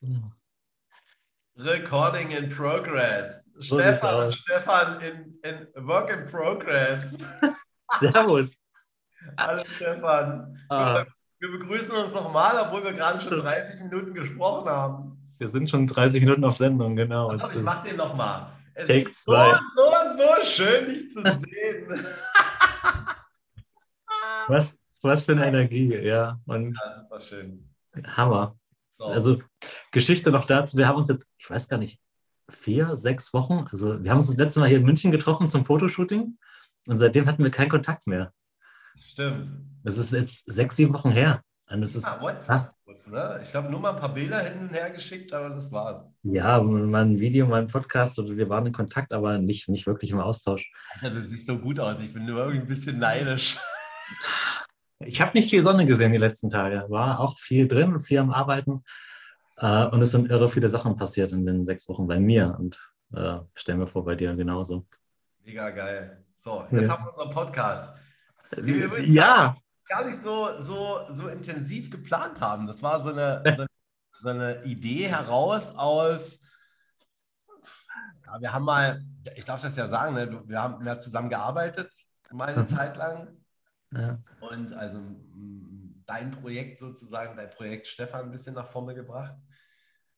Genau. Recording in progress. So Stefan. Stefan in, in Work in Progress. Servus. Hallo Stefan. Ah. Wir begrüßen uns nochmal, obwohl wir gerade schon 30 Minuten gesprochen haben. Wir sind schon 30 Minuten auf Sendung, genau. Auf, ich mach den nochmal. Es Take ist so, zwei. so, so schön, dich zu sehen. Was, was für eine Energie, ja. Und Ja, super schön. Hammer. So. Also Geschichte noch dazu. Wir haben uns jetzt, ich weiß gar nicht, vier, sechs Wochen, also wir haben uns das letzte Mal hier in München getroffen zum Fotoshooting und seitdem hatten wir keinen Kontakt mehr. Stimmt. Das ist jetzt sechs, sieben Wochen her. Und das ist what? krass. Ne? Ich glaube, nur mal ein paar Bilder hin und her geschickt, aber das war's. Ja, mal ein Video, mal ein Podcast oder wir waren in Kontakt, aber nicht, nicht wirklich im Austausch. Alter, du siehst so gut aus. Ich bin nur irgendwie ein bisschen neidisch. Ich habe nicht viel Sonne gesehen die letzten Tage. War auch viel drin, viel am Arbeiten. Äh, und es sind irre viele Sachen passiert in den sechs Wochen bei mir. Und äh, stellen wir vor, bei dir genauso. Mega geil. So, jetzt Ja. haben wir unseren Podcast. wir übrigens Ja, Gar nicht so, so, so intensiv geplant haben. Das war so eine, so eine, so eine Idee heraus aus. Ja, wir haben mal, ich darf das ja sagen, ne? wir haben ja zusammen gearbeitet, mal eine. Zeit lang. Ja. Und also dein Projekt sozusagen, dein Projekt Stefan ein bisschen nach vorne gebracht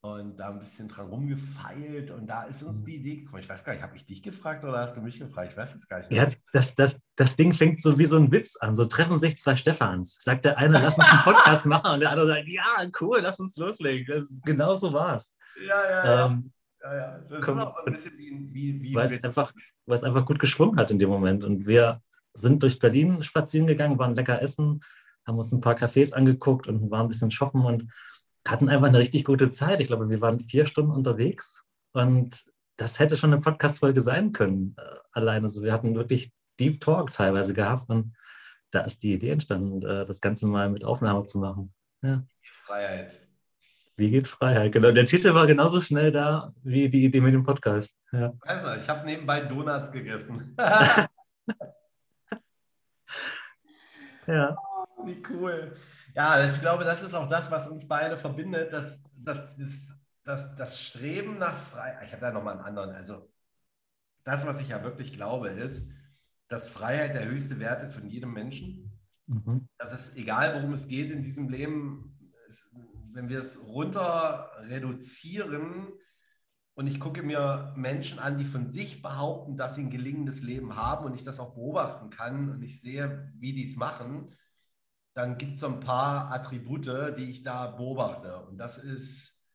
und da ein bisschen dran rumgefeilt und da ist uns Mhm. die Idee gekommen. Ich weiß gar nicht, habe ich dich gefragt oder hast du mich gefragt? Ich weiß es gar nicht. ja das, das, das Ding fängt so wie so ein Witz an. So treffen sich zwei Stefans. Sagt der eine, lass uns einen Podcast machen. Und der andere sagt, ja, cool, lass uns loslegen. Das ist, genau so war es. ja, ja, ja. Ähm, ja, ja. Das komm, ist auch so ein bisschen wie, wie, wie weil es einfach, weil es einfach gut geschwungen hat in dem Moment. Und wir sind durch Berlin spazieren gegangen, waren lecker essen, haben uns ein paar Cafés angeguckt und waren ein bisschen shoppen und hatten einfach eine richtig gute Zeit. Ich glaube, wir waren vier Stunden unterwegs und das hätte schon eine Podcast-Folge sein können, äh, alleine. Also wir hatten wirklich Deep Talk teilweise gehabt und da ist die Idee entstanden, äh, das Ganze mal mit Aufnahme zu machen. Freiheit. Wie geht Freiheit? Genau, der Titel war genauso schnell da wie die Idee mit dem Podcast. Ja. Weiß nicht, ich habe nebenbei Donuts gegessen. ja. Wie cool. Ja, ich glaube, das ist auch das, was uns beide verbindet, dass, das, das, das Streben nach Freiheit. Ich habe da nochmal einen anderen. Also, das, was ich ja wirklich glaube, ist, dass Freiheit der höchste Wert ist von jedem Menschen. Mhm. Dass es egal, worum es geht in diesem Leben, wenn wir es runter reduzieren und ich gucke mir Menschen an, die von sich behaupten, dass sie ein gelingendes Leben haben und ich das auch beobachten kann und ich sehe, wie die es machen, dann gibt es so ein paar Attribute, die ich da beobachte. Und das ist,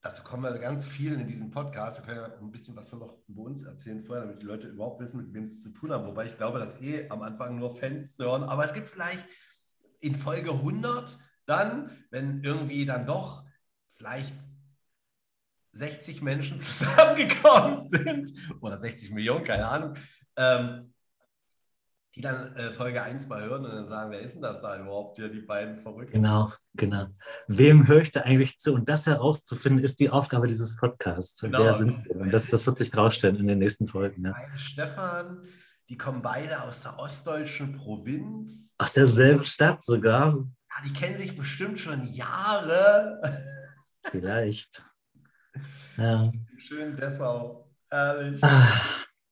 dazu kommen wir ganz viel in diesem Podcast. Wir können ja ein bisschen was von uns erzählen vorher, damit die Leute überhaupt wissen, mit wem sie es zu tun haben. Wobei ich glaube, dass eh am Anfang nur Fans hören. Aber es gibt vielleicht in Folge 100 dann, wenn irgendwie dann doch vielleicht 60 Menschen zusammengekommen sind oder 60 Millionen, keine Ahnung, ähm, die dann äh, Folge 1 mal hören und dann sagen, wer ist denn das da überhaupt hier, die beiden Verrückten? Genau, genau. Wem höre ich da eigentlich zu? Und das herauszufinden, ist die Aufgabe dieses Podcasts. Und Genau. wer sind wir? Und das, das wird sich rausstellen in den nächsten Folgen. Ja. Stefan, die kommen beide aus der ostdeutschen Provinz. Aus derselben Stadt sogar. Ja, die kennen sich bestimmt schon Jahre. Vielleicht. Ja. Schön Dessau. Ehrlich. Ah,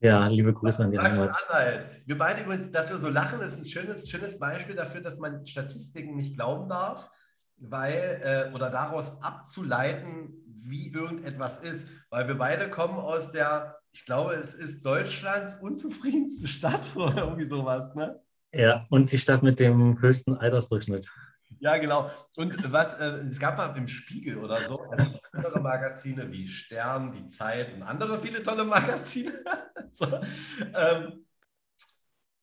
ja, liebe Grüße an die. Sachsen-Anhalt. Wir beide übrigens, dass wir so lachen, ist ein schönes, schönes Beispiel dafür, dass man Statistiken nicht glauben darf, weil, äh, oder daraus abzuleiten, wie irgendetwas ist. Weil wir beide kommen aus der, ich glaube, es ist Deutschlands unzufriedenste Stadt oder irgendwie sowas, ne? Ja, und die Stadt mit dem höchsten Altersdurchschnitt. Ja, genau. Und was, äh, es gab mal im Spiegel oder so, also andere Magazine wie Stern, die Zeit und andere viele tolle Magazine. so, ähm,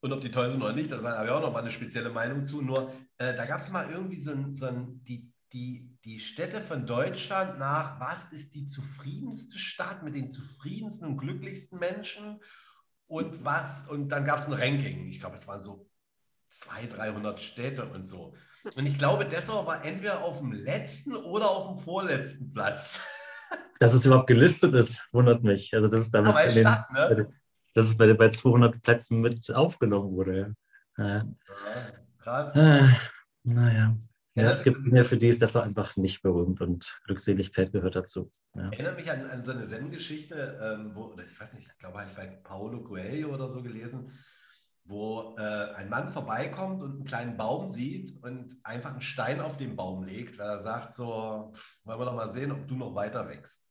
und ob die toll sind oder nicht, da habe ich auch noch mal eine spezielle Meinung zu. Nur äh, da gab es mal irgendwie so ein, so ein die, die, die Städte von Deutschland nach, was ist die zufriedenste Stadt mit den zufriedensten und glücklichsten Menschen? Und was, und dann gab es ein Ranking. Ich glaube, es waren so 200, 300 Städte und so. Und ich glaube, Dessau war entweder auf dem letzten oder auf dem vorletzten Platz. Dass es überhaupt gelistet ist, wundert mich. Also, dass es damit in den, Stadt, ne? dass es bei, bei 200 Plätzen mit aufgenommen wurde. Ja. Ja. Ja, krass. Ah, naja. Ja, es gibt Dinge, für die ist das einfach nicht berühmt und Glückseligkeit gehört dazu. Ja. Erinnert mich an, an so eine Zen-Geschichte, ähm, wo, oder ich weiß nicht, ich glaube, ich bei Paolo Coelho oder so gelesen, wo äh, ein Mann vorbeikommt und einen kleinen Baum sieht und einfach einen Stein auf den Baum legt, weil er sagt so, wollen wir doch mal sehen, ob du noch weiter wächst.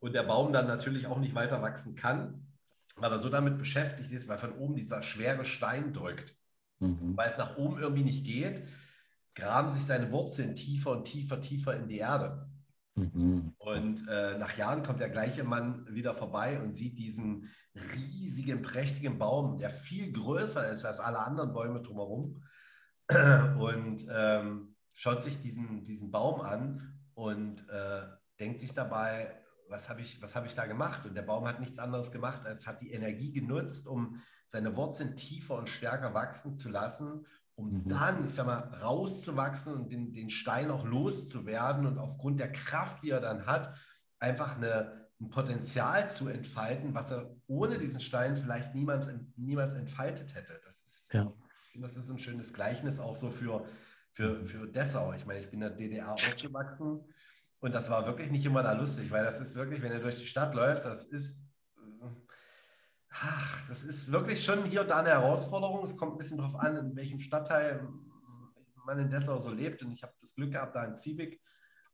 Und der Baum dann natürlich auch nicht weiter wachsen kann, weil er so damit beschäftigt ist, weil von oben dieser schwere Stein drückt. Mhm. Weil es nach oben irgendwie nicht geht, graben sich seine Wurzeln tiefer und tiefer, tiefer in die Erde. Mhm. Und äh, nach Jahren kommt der gleiche Mann wieder vorbei und sieht diesen riesigen, prächtigen Baum, der viel größer ist als alle anderen Bäume drumherum. Und ähm, schaut sich diesen, diesen Baum an und äh, denkt sich dabei, was habe ich, hab ich da gemacht? Und der Baum hat nichts anderes gemacht, als hat die Energie genutzt, um seine Wurzeln tiefer und stärker wachsen zu lassen um mhm. dann, ich sag mal, rauszuwachsen und den, den Stein auch loszuwerden und aufgrund der Kraft, die er dann hat, einfach eine, ein Potenzial zu entfalten, was er ohne diesen Stein vielleicht niemals, niemals entfaltet hätte. Das ist, ja. das ist ein schönes Gleichnis auch so für, für, für Dessau. Ich meine, ich bin in der DDR aufgewachsen und das war wirklich nicht immer da lustig, weil das ist wirklich, wenn du durch die Stadt läufst, das ist Ach, das ist wirklich schon hier und da eine Herausforderung. Es kommt ein bisschen darauf an, in welchem Stadtteil man in Dessau so lebt. Und ich habe das Glück gehabt, da in Zwiebig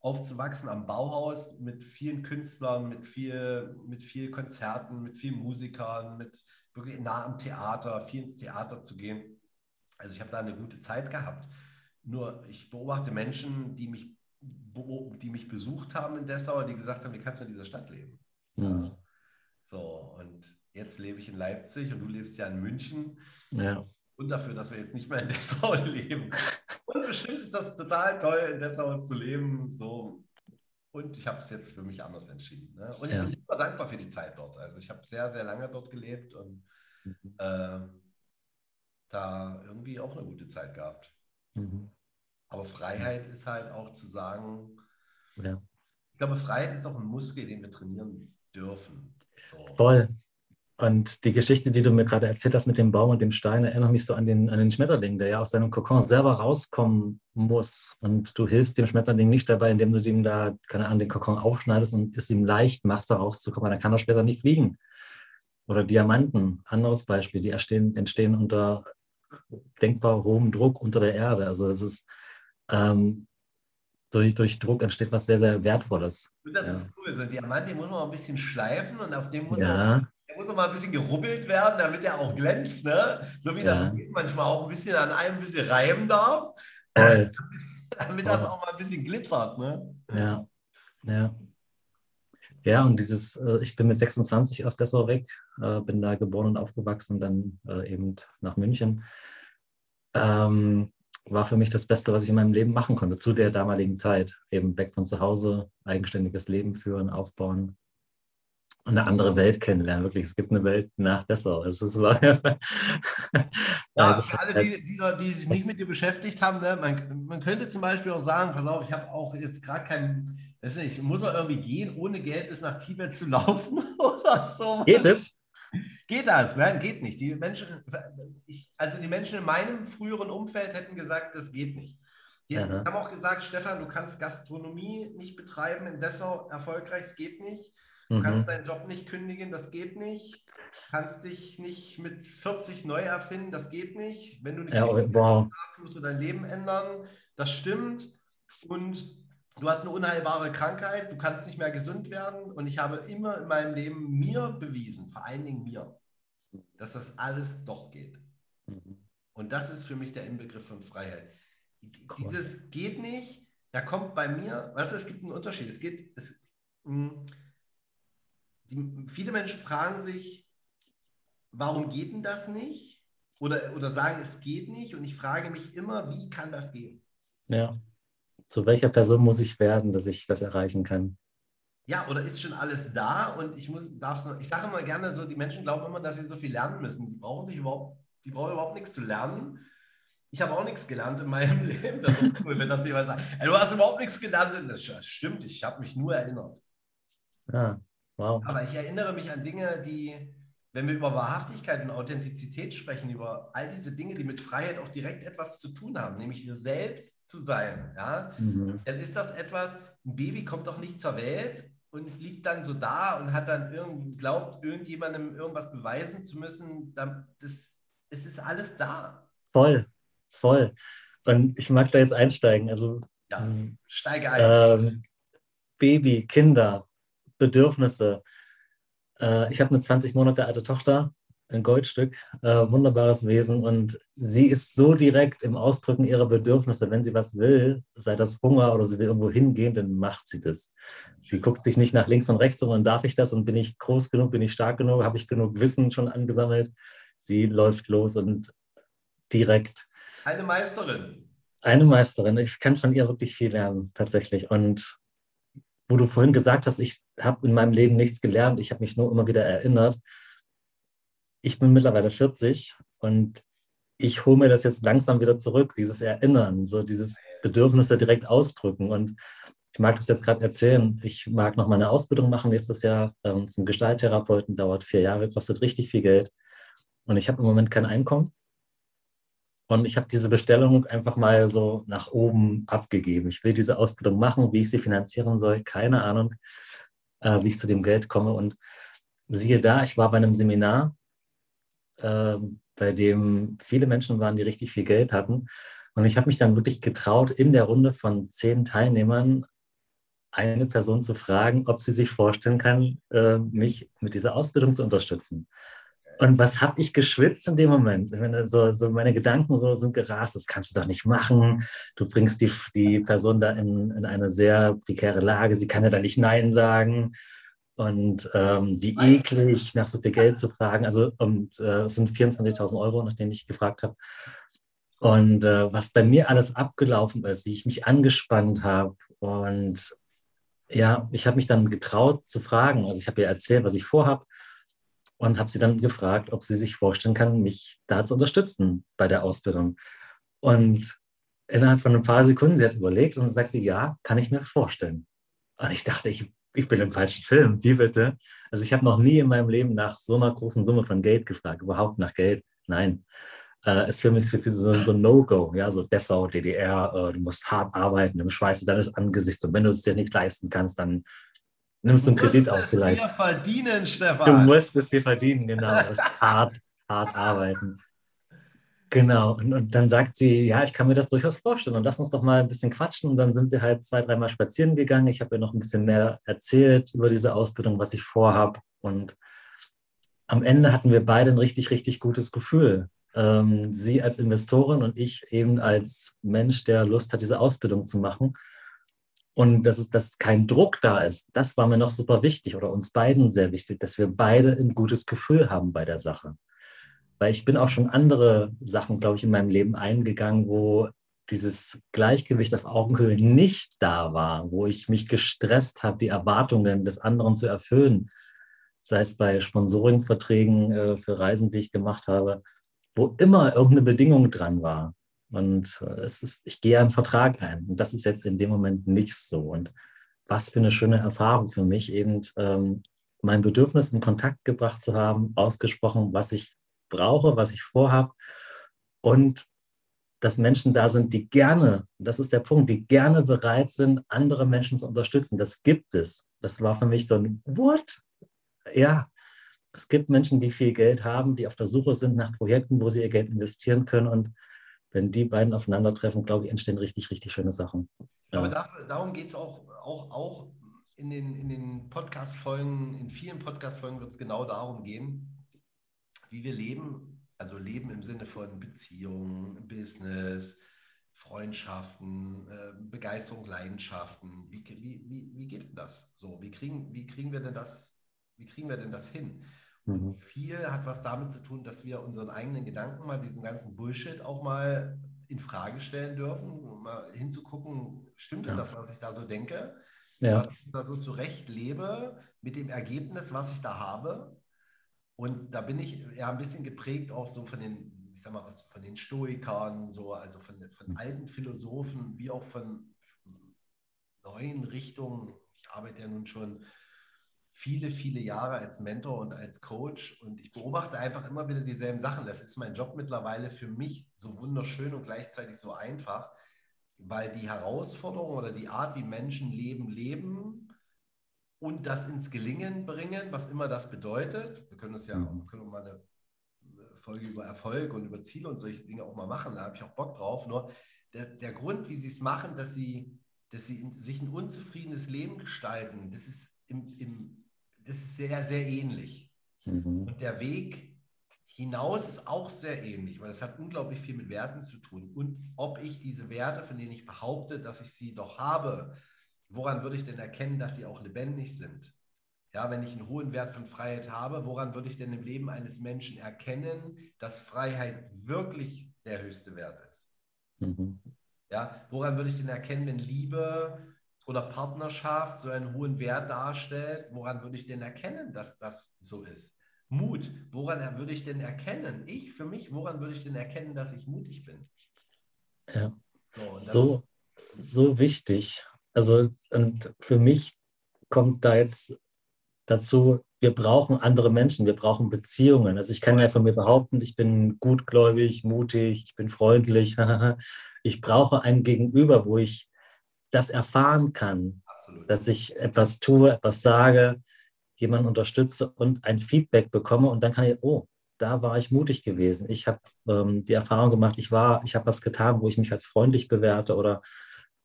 aufzuwachsen, am Bauhaus mit vielen Künstlern, mit viel, mit viel Konzerten, mit vielen Musikern, mit wirklich nah am Theater, viel ins Theater zu gehen. Also ich habe da eine gute Zeit gehabt. Nur ich beobachte Menschen, die mich, die mich besucht haben in Dessau, die gesagt haben, wie kannst du in dieser Stadt leben? Mhm. So, und jetzt lebe ich in Leipzig und du lebst ja in München. Ja. Und dafür, dass wir jetzt nicht mehr in Dessau leben. Und bestimmt ist das total toll, in Dessau zu leben. So. Und ich habe es jetzt für mich anders entschieden. Ne? Und ja. ich bin super dankbar für die Zeit dort. Also ich habe sehr, sehr lange dort gelebt und mhm. äh, da irgendwie auch eine gute Zeit gehabt. Mhm. Aber Freiheit ist halt auch zu sagen, ja. ich glaube, Freiheit ist auch ein Muskel, den wir trainieren dürfen. So. Voll. Und die Geschichte, die du mir gerade erzählt hast mit dem Baum und dem Stein, erinnert mich so an den, an den Schmetterling, der ja aus seinem Kokon selber rauskommen muss. Und du hilfst dem Schmetterling nicht dabei, indem du ihm da, keine Ahnung, den Kokon aufschneidest und es ihm leicht machst, da rauszukommen. Dann kann er später nicht fliegen. Oder Diamanten, anderes Beispiel, die entstehen, entstehen unter denkbar hohem Druck unter der Erde. Also das ist ähm, durch, durch Druck entsteht was sehr, sehr Wertvolles. Das ja. ist cool. So ein Diamant, den muss man ein bisschen schleifen und auf dem muss ja. man der muss auch mal ein bisschen gerubbelt werden, damit er auch glänzt, ne? So wie ja. das manchmal auch ein bisschen an einem ein bisschen reiben darf, damit, damit das auch mal ein bisschen glitzert, ne? Ja, ja. Ja, und dieses, äh, ich bin mit 26 aus Dessau weg, äh, bin da geboren und aufgewachsen, dann äh, eben nach München. Ähm, war für mich das Beste, was ich in meinem Leben machen konnte, zu der damaligen Zeit. Eben weg von zu Hause, eigenständiges Leben führen, aufbauen, eine andere Welt kennenlernen. Wirklich, es gibt eine Welt nach Dessau. Also es war ja, also für alle, die, die, die, sich nicht mit dir beschäftigt haben, ne, man, man könnte zum Beispiel auch sagen, pass auf, ich habe auch jetzt gerade kein, weiß nicht, muss er irgendwie gehen, ohne Geld bis nach Tibet zu laufen oder so. Geht es? Geht das? Nein, geht nicht. Die Menschen, ich, also die Menschen in meinem früheren Umfeld hätten gesagt, das geht nicht. Die Aha. haben auch gesagt, Stefan, du kannst Gastronomie nicht betreiben in Dessau erfolgreich, es geht nicht. Du mhm. kannst deinen Job nicht kündigen, das geht nicht. Kannst dich nicht mit 40 neu erfinden, das geht nicht. Wenn du nicht ja, wow. hast, musst du dein Leben ändern. Das stimmt. Und du hast eine unheilbare Krankheit, du kannst nicht mehr gesund werden. Und ich habe immer in meinem Leben mir bewiesen, vor allen Dingen mir, dass das alles doch geht. Mhm. Und das ist für mich der Inbegriff von Freiheit. Cool. Dieses geht nicht, da kommt bei mir, weißt du, es gibt einen Unterschied. Es geht, es, mh, hm, die, viele Menschen fragen sich, warum geht denn das nicht? Oder, oder sagen, es geht nicht. Und ich frage mich immer, wie kann das gehen? Ja. Zu welcher Person muss ich werden, dass ich das erreichen kann? Ja, oder ist schon alles da und ich muss, darf noch, ich sage immer gerne so, die Menschen glauben immer, dass sie so viel lernen müssen. Sie brauchen sich überhaupt, die brauchen überhaupt nichts zu lernen. Ich habe auch nichts gelernt in meinem Leben. Das ist cool, wenn das jemand sagt. Du hast überhaupt nichts gelernt. Das stimmt, ich habe mich nur erinnert. Ja. Wow. Aber ich erinnere mich an Dinge, die, wenn wir über Wahrhaftigkeit und Authentizität sprechen, über all diese Dinge, die mit Freiheit auch direkt etwas zu tun haben, nämlich wir selbst zu sein, ja, mhm. dann ist das etwas, ein Baby kommt doch nicht zur Welt und liegt dann so da und hat dann irgendwie, glaubt, irgendjemandem irgendwas beweisen zu müssen. Das, es ist alles da. Voll, voll. Und ich mag da jetzt einsteigen. Also ja, steige ein. Ähm, Baby, Kinder, Bedürfnisse. Äh, ich habe eine 20 Monate alte Tochter, ein Goldstück, äh, wunderbares Wesen und sie ist so direkt im Ausdrücken ihrer Bedürfnisse. Wenn sie was will, sei das Hunger oder sie will irgendwo hingehen, dann macht sie das. Sie guckt sich nicht nach links und rechts, sondern darf ich das und bin ich groß genug, bin ich stark genug, habe ich genug Wissen schon angesammelt. Sie läuft los und direkt. Eine Meisterin. Eine Meisterin. Ich kann von ihr wirklich viel lernen, tatsächlich. Und wo du vorhin gesagt hast, ich habe in meinem Leben nichts gelernt, ich habe mich nur immer wieder erinnert. Ich bin mittlerweile 40 und ich hole mir das jetzt langsam wieder zurück, dieses Erinnern, so dieses Bedürfnis da direkt ausdrücken. Und ich mag das jetzt gerade erzählen. Ich mag noch mal eine Ausbildung machen nächstes Jahr ähm, zum Gestalttherapeuten, dauert vier Jahre, kostet richtig viel Geld. Und ich habe im Moment kein Einkommen. Und ich habe diese Bestellung einfach mal so nach oben abgegeben. Ich will diese Ausbildung machen, wie ich sie finanzieren soll, keine Ahnung, äh, wie ich zu dem Geld komme. Und siehe da, ich war bei einem Seminar, äh, bei dem viele Menschen waren, die richtig viel Geld hatten. Und ich habe mich dann wirklich getraut, in der Runde von zehn Teilnehmern eine Person zu fragen, ob sie sich vorstellen kann, äh, mich mit dieser Ausbildung zu unterstützen. Und was habe ich geschwitzt in dem Moment? So, so meine Gedanken so sind gerast, das kannst du doch nicht machen. Du bringst die, die Person da in, in eine sehr prekäre Lage, sie kann ja da nicht Nein sagen. Und ähm, wie eklig, nach so viel Geld zu fragen. Also und, äh, es sind 24.000 Euro, nachdem ich gefragt habe. Und äh, was bei mir alles abgelaufen ist, wie ich mich angespannt habe. Und ja, ich habe mich dann getraut zu fragen. Also ich habe ihr erzählt, was ich vorhabe und habe sie dann gefragt, ob sie sich vorstellen kann, mich da zu unterstützen bei der Ausbildung. Und innerhalb von ein paar Sekunden, sie hat überlegt und sagte, ja, kann ich mir vorstellen. Und ich dachte, ich, ich bin im falschen Film. Wie bitte? Also ich habe noch nie in meinem Leben nach so einer großen Summe von Geld gefragt, überhaupt nach Geld. Nein. Äh, ist für mich so, so ein No-Go, ja, so Dessau, DDR, äh, du musst hart arbeiten im Schweiße deines Angesichts und wenn du es dir nicht leisten kannst, dann nimmst du einen Kredit auf vielleicht. Du musst es dir verdienen, Stefan. Du musst es dir verdienen, genau. Das ist hart, hart arbeiten. Genau. Und, und, dann sagt sie, ja, ich kann mir das durchaus vorstellen und lass uns doch mal ein bisschen quatschen. Und dann sind wir halt zwei, dreimal spazieren gegangen. Ich habe ihr noch ein bisschen mehr erzählt über diese Ausbildung, was ich vorhabe. Und am Ende hatten wir beide ein richtig, richtig gutes Gefühl. Ähm, sie als Investorin und ich eben als Mensch, der Lust hat, diese Ausbildung zu machen und dass, es, dass kein Druck da ist, das war mir noch super wichtig oder uns beiden sehr wichtig, dass wir beide ein gutes Gefühl haben bei der Sache. Weil ich bin auch schon andere Sachen, glaube ich, in meinem Leben eingegangen, wo dieses Gleichgewicht auf Augenhöhe nicht da war, wo ich mich gestresst habe, die Erwartungen des anderen zu erfüllen, sei es bei Sponsoringverträgen äh, für Reisen, die ich gemacht habe, wo immer irgendeine Bedingung dran war. Und es ist, ich gehe einen Vertrag ein. Und das ist jetzt in dem Moment nicht so. Und was für eine schöne Erfahrung für mich, eben ähm, mein Bedürfnis in Kontakt gebracht zu haben, ausgesprochen, was ich brauche, was ich vorhabe. Und dass Menschen da sind, die gerne, das ist der Punkt, die gerne bereit sind, andere Menschen zu unterstützen. Das gibt es. Das war für mich so ein What? Ja, es gibt Menschen, die viel Geld haben, die auf der Suche sind nach Projekten, wo sie ihr Geld investieren können. Und wenn die beiden aufeinandertreffen, glaube ich, entstehen richtig, richtig schöne Sachen. Aber ja. darum geht es auch, auch, auch in den, in den Podcast-Folgen, in vielen Podcast-Folgen wird es genau darum gehen, wie wir leben. Also leben im Sinne von Beziehungen, Business, Freundschaften, äh, Begeisterung, Leidenschaften. Wie, wie, wie, wie geht denn das so? Wie kriegen, wie kriegen wir denn das, wie kriegen wir denn das hin? Mhm. Viel hat was damit zu tun, dass wir unseren eigenen Gedanken mal, diesen ganzen Bullshit auch mal in Frage stellen dürfen, um mal hinzugucken, stimmt denn ja. das, was ich da so denke? Ja. Was ich da so zurecht lebe mit dem Ergebnis, was ich da habe. Und da bin ich ja ein bisschen geprägt auch so von den, ich sag mal, was von den Stoikern, so, also von, von mhm. alten Philosophen, wie auch von neuen Richtungen. Ich arbeite ja nun schon viele, viele Jahre als Mentor und als Coach und ich beobachte einfach immer wieder dieselben Sachen. Das ist mein Job mittlerweile für mich so wunderschön und gleichzeitig so einfach, weil die Herausforderung oder die Art, wie Menschen leben, leben und das ins Gelingen bringen, was immer das bedeutet. Wir können das ja, mhm. können mal eine Folge über Erfolg und über Ziele und solche Dinge auch mal machen. Da habe ich auch Bock drauf. Nur der, der Grund, wie sie es machen, dass sie, dass sie in, sich ein unzufriedenes Leben gestalten, das ist, im, im, das ist sehr, sehr ähnlich. Mhm. Und der Weg hinaus ist auch sehr ähnlich, weil das hat unglaublich viel mit Werten zu tun. Und ob ich diese Werte, von denen ich behaupte, dass ich sie doch habe, woran würde ich denn erkennen, dass sie auch lebendig sind? Ja, wenn ich einen hohen Wert von Freiheit habe, woran würde ich denn im Leben eines Menschen erkennen, dass Freiheit wirklich der höchste Wert ist? Mhm. Ja, woran würde ich denn erkennen, wenn Liebe oder Partnerschaft so einen hohen Wert darstellt? Woran würde ich denn erkennen, dass das so ist? Mut, woran würde ich denn erkennen? Ich für mich, woran würde ich denn erkennen, dass ich mutig bin? Ja. So, so, so wichtig. Also, und für mich kommt da jetzt dazu, wir brauchen andere Menschen, wir brauchen Beziehungen. Also ich kann ja von mir behaupten, ich bin gutgläubig, mutig, ich bin freundlich. ich brauche ein Gegenüber, wo ich das erfahren kann, Absolut. dass ich etwas tue, etwas sage, jemanden unterstütze und ein Feedback bekomme und dann kann ich, oh, da war ich mutig gewesen. Ich habe ähm, die Erfahrung gemacht, ich war, ich habe was getan, wo ich mich als freundlich bewerte oder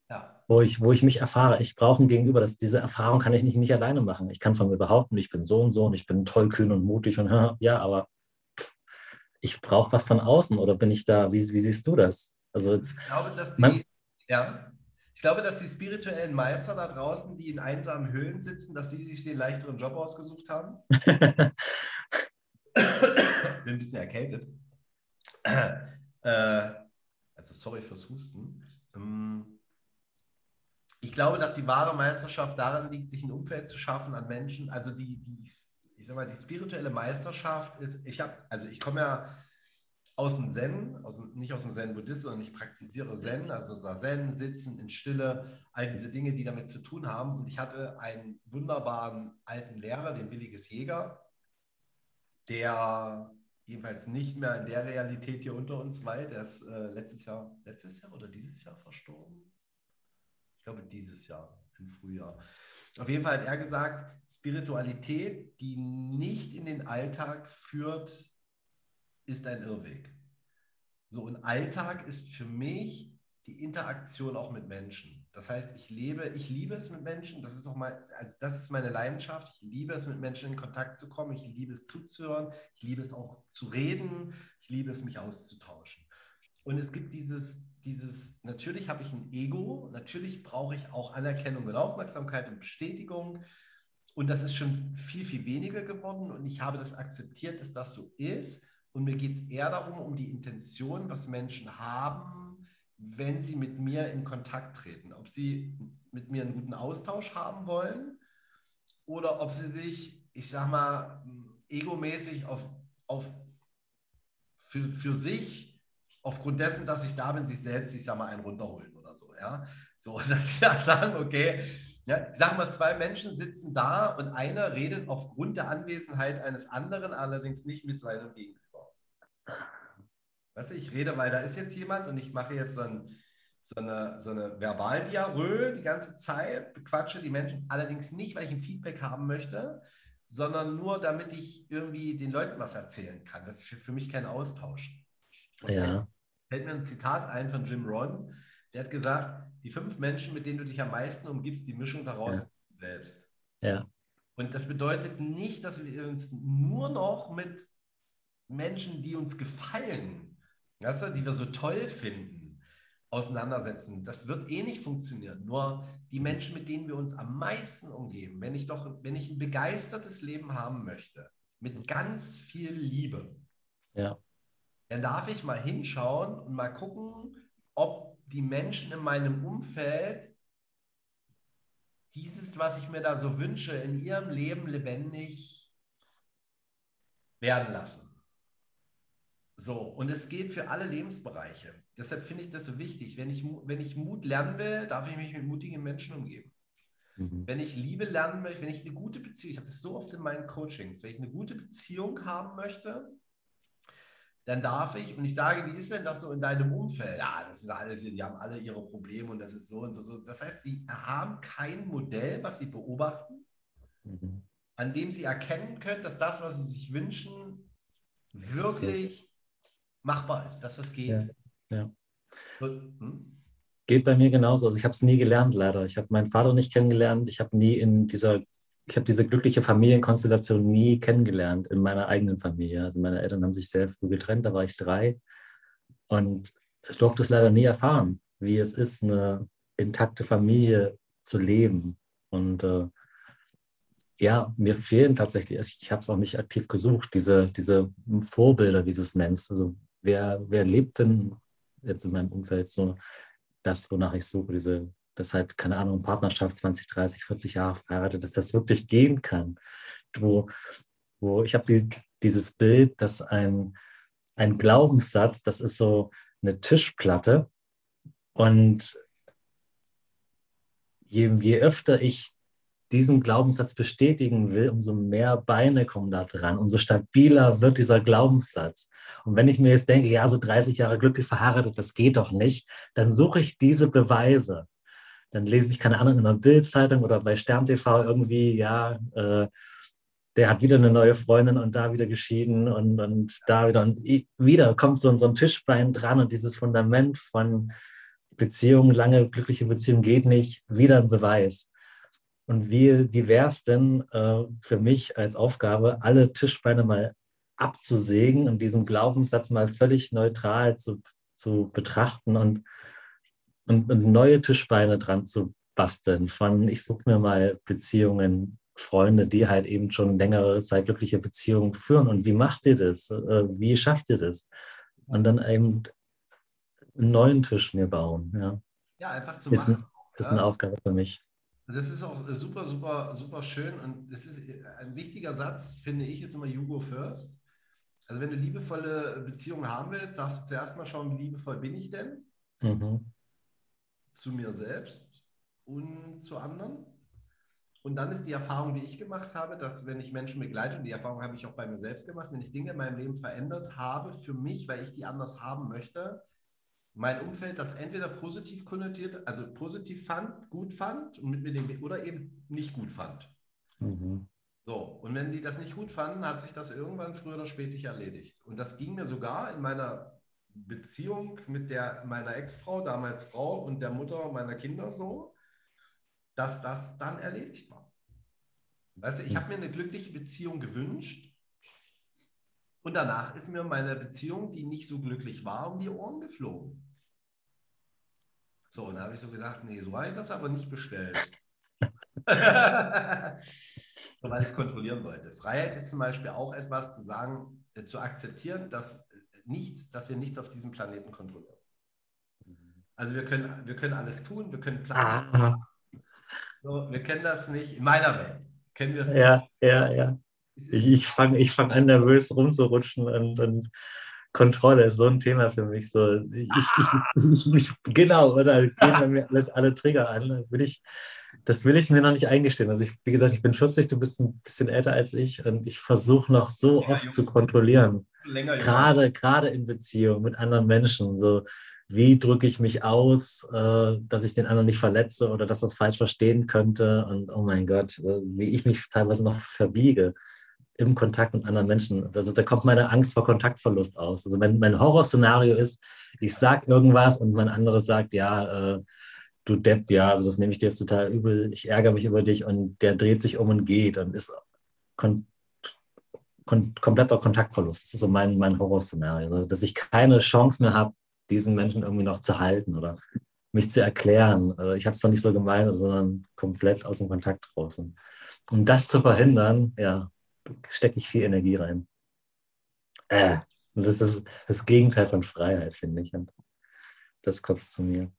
ja. wo, ich, wo ich mich erfahre. Ich brauche ein Gegenüber. Das, diese Erfahrung kann ich nicht, nicht alleine machen. Ich kann von mir behaupten, ich bin so und so und ich bin toll, kühn und mutig und ja, aber ich brauche was von außen oder bin ich da, wie, wie siehst du das? Also jetzt, ich glaube, dass die, man, ja, ich glaube, dass die spirituellen Meister da draußen, die in einsamen Höhlen sitzen, dass sie sich den leichteren Job ausgesucht haben. bin ein bisschen erkältet. Äh, also sorry fürs Husten. Ähm, ich glaube, dass die wahre Meisterschaft darin liegt, sich ein Umfeld zu schaffen an Menschen. Also die, die ich sag mal, die spirituelle Meisterschaft ist, ich habe, also ich komme ja aus dem Zen, aus nicht aus dem Zen-Buddhist, sondern ich praktiziere Zen, also Zen, Sitzen in Stille, all diese Dinge, die damit zu tun haben. Und ich hatte einen wunderbaren alten Lehrer, den Williges Jäger, der jedenfalls nicht mehr in der Realität hier unter uns weilt. Der ist äh, letztes Jahr, letztes Jahr oder dieses Jahr verstorben? Ich glaube dieses Jahr, im Frühjahr. Auf jeden Fall hat er gesagt, Spiritualität, die nicht in den Alltag führt, ist ein Irrweg. So, und Alltag ist für mich die Interaktion auch mit Menschen. Das heißt, ich lebe, ich liebe es mit Menschen, das ist auch mal, also das ist meine Leidenschaft. Ich liebe es, mit Menschen in Kontakt zu kommen, ich liebe es zuzuhören, ich liebe es auch zu reden, ich liebe es, mich auszutauschen. Und es gibt dieses, dieses, natürlich habe ich ein Ego, natürlich brauche ich auch Anerkennung und Aufmerksamkeit und Bestätigung. Und das ist schon viel, viel weniger geworden. Und ich habe das akzeptiert, dass das so ist. Und mir geht es eher darum, um die Intention, was Menschen haben, wenn sie mit mir in Kontakt treten. Ob sie mit mir einen guten Austausch haben wollen oder ob sie sich, ich sag mal, egomäßig auf, auf für, für sich, aufgrund dessen, dass ich da bin, sich selbst, ich sag mal, einen runterholen oder so. Ja? So, dass sie ja sagen, okay, ja, ich sage mal, zwei Menschen sitzen da und einer redet aufgrund der Anwesenheit eines anderen allerdings nicht mit seinem Gegenüber. Weißt du, ich rede, weil da ist jetzt jemand und ich mache jetzt so, ein, so eine, so eine Verbaldiarö die ganze Zeit, bequatsche die Menschen allerdings nicht, weil ich ein Feedback haben möchte, sondern nur, damit ich irgendwie den Leuten was erzählen kann. Das ist für mich kein Austausch. Ja. Fällt mir ein Zitat ein von Jim Ron, der hat gesagt, die fünf Menschen, mit denen du dich am meisten umgibst, die Mischung daraus ja. selbst. Ja. Und das bedeutet nicht, dass wir uns nur noch mit Menschen, die uns gefallen, weißt du, die wir so toll finden, auseinandersetzen. Das wird eh nicht funktionieren. Nur die Menschen, mit denen wir uns am meisten umgeben, wenn ich doch, wenn ich ein begeistertes Leben haben möchte, mit ganz viel Liebe, ja. dann darf ich mal hinschauen und mal gucken, ob die Menschen in meinem Umfeld dieses, was ich mir da so wünsche, in ihrem Leben lebendig werden lassen. So, und es geht für alle Lebensbereiche. Deshalb finde ich das so wichtig. Wenn ich, wenn ich Mut lernen will, darf ich mich mit mutigen Menschen umgeben. Mhm. Wenn ich Liebe lernen möchte, wenn ich eine gute Beziehung, ich habe das so oft in meinen Coachings, wenn ich eine gute Beziehung haben möchte, dann darf ich, und ich sage, wie ist denn das so in deinem Umfeld? Ja, das ist alles, die haben alle ihre Probleme und das ist so und so. so. Das heißt, sie haben kein Modell, was sie beobachten, mhm. an dem sie erkennen können, dass das, was sie sich wünschen, wirklich machbar ist, dass das geht. Ja. ja. Hm? Geht bei mir genauso. Also ich habe es nie gelernt, leider. Ich habe meinen Vater nicht kennengelernt. Ich habe nie in dieser ich habe diese glückliche Familienkonstellation nie kennengelernt in meiner eigenen Familie. Also meine Eltern haben sich sehr früh getrennt, da war ich drei und ich durfte es leider nie erfahren, wie es ist, eine intakte Familie zu leben. Und äh, ja, mir fehlen tatsächlich, ich habe es auch nicht aktiv gesucht, diese, diese Vorbilder, wie du es nennst. Also wer, wer lebt denn jetzt in meinem Umfeld so das, wonach ich suche, diese dass halt, keine Ahnung, Partnerschaft 20, 30, 40 Jahre verheiratet, dass das wirklich gehen kann. Wo, wo ich habe die, dieses Bild, dass ein, ein Glaubenssatz, das ist so eine Tischplatte und je, je öfter ich diesen Glaubenssatz bestätigen will, umso mehr Beine kommen da dran, umso stabiler wird dieser Glaubenssatz. Und wenn ich mir jetzt denke, ja, so 30 Jahre glücklich verheiratet, das geht doch nicht, dann suche ich diese Beweise dann lese ich, keine Ahnung, in einer Bildzeitung oder bei Stern TV irgendwie, ja, äh, der hat wieder eine neue Freundin und da wieder geschieden und, und da wieder und wieder kommt so, so ein Tischbein dran und dieses Fundament von Beziehungen, lange glückliche Beziehungen geht nicht, wieder ein Beweis. Und wie, wie wäre es denn äh, für mich als Aufgabe, alle Tischbeine mal abzusägen und diesen Glaubenssatz mal völlig neutral zu, zu betrachten und und, und neue Tischbeine dran zu basteln. Von ich suche mir mal Beziehungen, Freunde, die halt eben schon längere Zeit glückliche Beziehungen führen. Und wie macht ihr das? Äh, wie schafft ihr das? Und dann eben einen neuen Tisch mir bauen. Ja, ja einfach zu ist machen. Ein, ist eine Aufgabe für mich. Das ist auch super, super, super schön. Und das ist ein wichtiger Satz, finde ich, ist immer You go first. Also wenn du liebevolle Beziehungen haben willst, darfst du zuerst mal schauen, wie liebevoll bin ich denn? Mhm zu mir selbst und zu anderen. Und dann ist die Erfahrung, die ich gemacht habe, dass wenn ich Menschen begleite, und die Erfahrung habe ich auch bei mir selbst gemacht, wenn ich Dinge in meinem Leben verändert habe für mich, weil ich die anders haben möchte, mein Umfeld das entweder positiv konnotiert, also positiv fand, gut fand und mit mir den, oder eben nicht gut fand. Mhm. So, und wenn die das nicht gut fanden, hat sich das irgendwann früher oder später erledigt. Und das ging mir sogar in meiner Beziehung mit der, meiner Ex-Frau, damals Frau und der Mutter meiner Kinder so, dass das dann erledigt war. Weißt du, ich habe mir eine glückliche Beziehung gewünscht und danach ist mir meine Beziehung, die nicht so glücklich war, um die Ohren geflogen. So, und da habe ich so gesagt, nee, so habe ich das aber nicht bestellt. so, weil ich es kontrollieren wollte. Freiheit ist zum Beispiel auch etwas zu sagen, äh, zu akzeptieren, dass nichts, dass wir nichts auf diesem Planeten kontrollieren. Also wir können, wir können alles tun, wir können planen. Ah. So, wir kennen das nicht. In meiner Welt kennen wir es nicht. Ja, ja, ja. Ich, ich fange ich fang an, nervös rumzurutschen und, und Kontrolle ist so ein Thema für mich. So, ich, ich, ich, genau, oder gehen bei mir alle, alle Trigger an. Will ich, das will ich mir noch nicht eingestehen. Also ich, wie gesagt, ich bin 40, du bist ein bisschen älter als ich und ich versuche noch so ja, oft zu kontrollieren länger. Gerade, gerade in Beziehung mit anderen Menschen. So, wie drücke ich mich aus, äh, dass ich den anderen nicht verletze oder dass er es falsch verstehen könnte. Und oh mein Gott, wie ich mich teilweise noch verbiege im Kontakt mit anderen Menschen. Also da kommt meine Angst vor Kontaktverlust aus. Also mein, mein Horrorszenario ist, ich sage irgendwas und mein anderes sagt, ja, äh, du Depp, ja, also das nehme ich dir jetzt total übel, ich ärgere mich über dich und der dreht sich um und geht und ist kon kon kompletter Kontaktverlust. Das ist so mein, mein Horrorszenario, also, dass ich keine Chance mehr habe, diesen Menschen irgendwie noch zu halten oder mich zu erklären. Also, ich habe es doch nicht so gemeint, sondern komplett aus dem Kontakt draußen. Um das zu verhindern, ja, stecke ich viel Energie rein. Äh, und das ist das Gegenteil von Freiheit, finde ich. Und das kurz zu mir.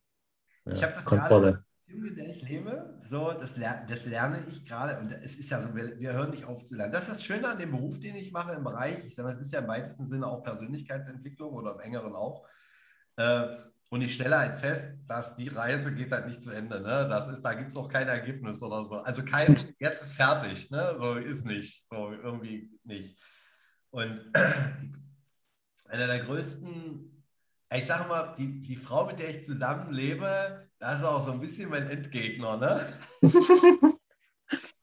Ja, ich habe das Kontrolle. gerade in der ich lebe, so, das, das lerne ich gerade. Und es ist ja so, wir, wir, hören nicht auf zu lernen. Das ist das Schöne an dem Beruf, den ich mache im Bereich, ich sage mal, es ist ja im weitesten Sinne auch Persönlichkeitsentwicklung oder im engeren auch. Äh, Und ich stelle halt fest, dass die Reise geht halt nicht zu Ende. Ne? Das ist, da gibt es auch kein Ergebnis oder so. Also kein, jetzt ist fertig, ne? So ist nicht. So irgendwie nicht. Und einer der größten, ich sage mal, die, die Frau, mit der ich zusammenlebe, das ist auch so ein bisschen mein Endgegner, ne?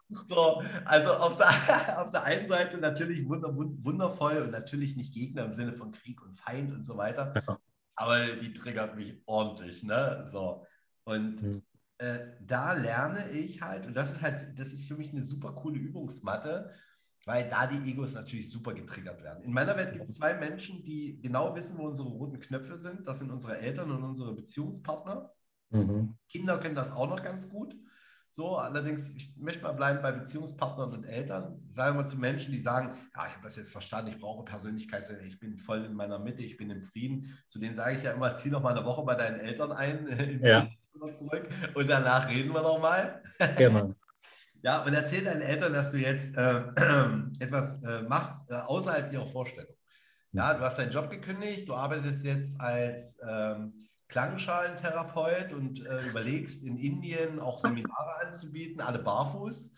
so, also auf der, auf der einen Seite natürlich wundervoll und natürlich nicht Gegner im Sinne von Krieg und Feind und so weiter aber die triggert mich ordentlich, ne? So. Und mhm. äh, da lerne ich halt, und das ist halt, das ist für mich eine super coole Übungsmatte, weil da die Egos natürlich super getriggert werden. In meiner Welt gibt es zwei Menschen, die genau wissen, wo unsere roten Knöpfe sind. Das sind unsere Eltern und unsere Beziehungspartner. Mhm. Kinder können das auch noch ganz gut. So, allerdings, ich möchte mal bleiben bei Beziehungspartnern und Eltern. Sagen wir zu Menschen, die sagen, ja, ich habe das jetzt verstanden, ich brauche Persönlichkeit, ich bin voll in meiner Mitte, ich bin im Frieden. Zu denen sage ich ja immer, zieh noch mal eine Woche bei deinen Eltern ein, ja. zurück und danach reden wir noch mal. Genau. ja, und erzähl deinen Eltern, dass du jetzt äh, etwas äh, machst äh, außerhalb ihrer Vorstellung. Ja, du hast deinen Job gekündigt, du arbeitest jetzt als ähm, Klangschalentherapeut und äh, überlegst, in Indien auch Seminare anzubieten, alle barfuß.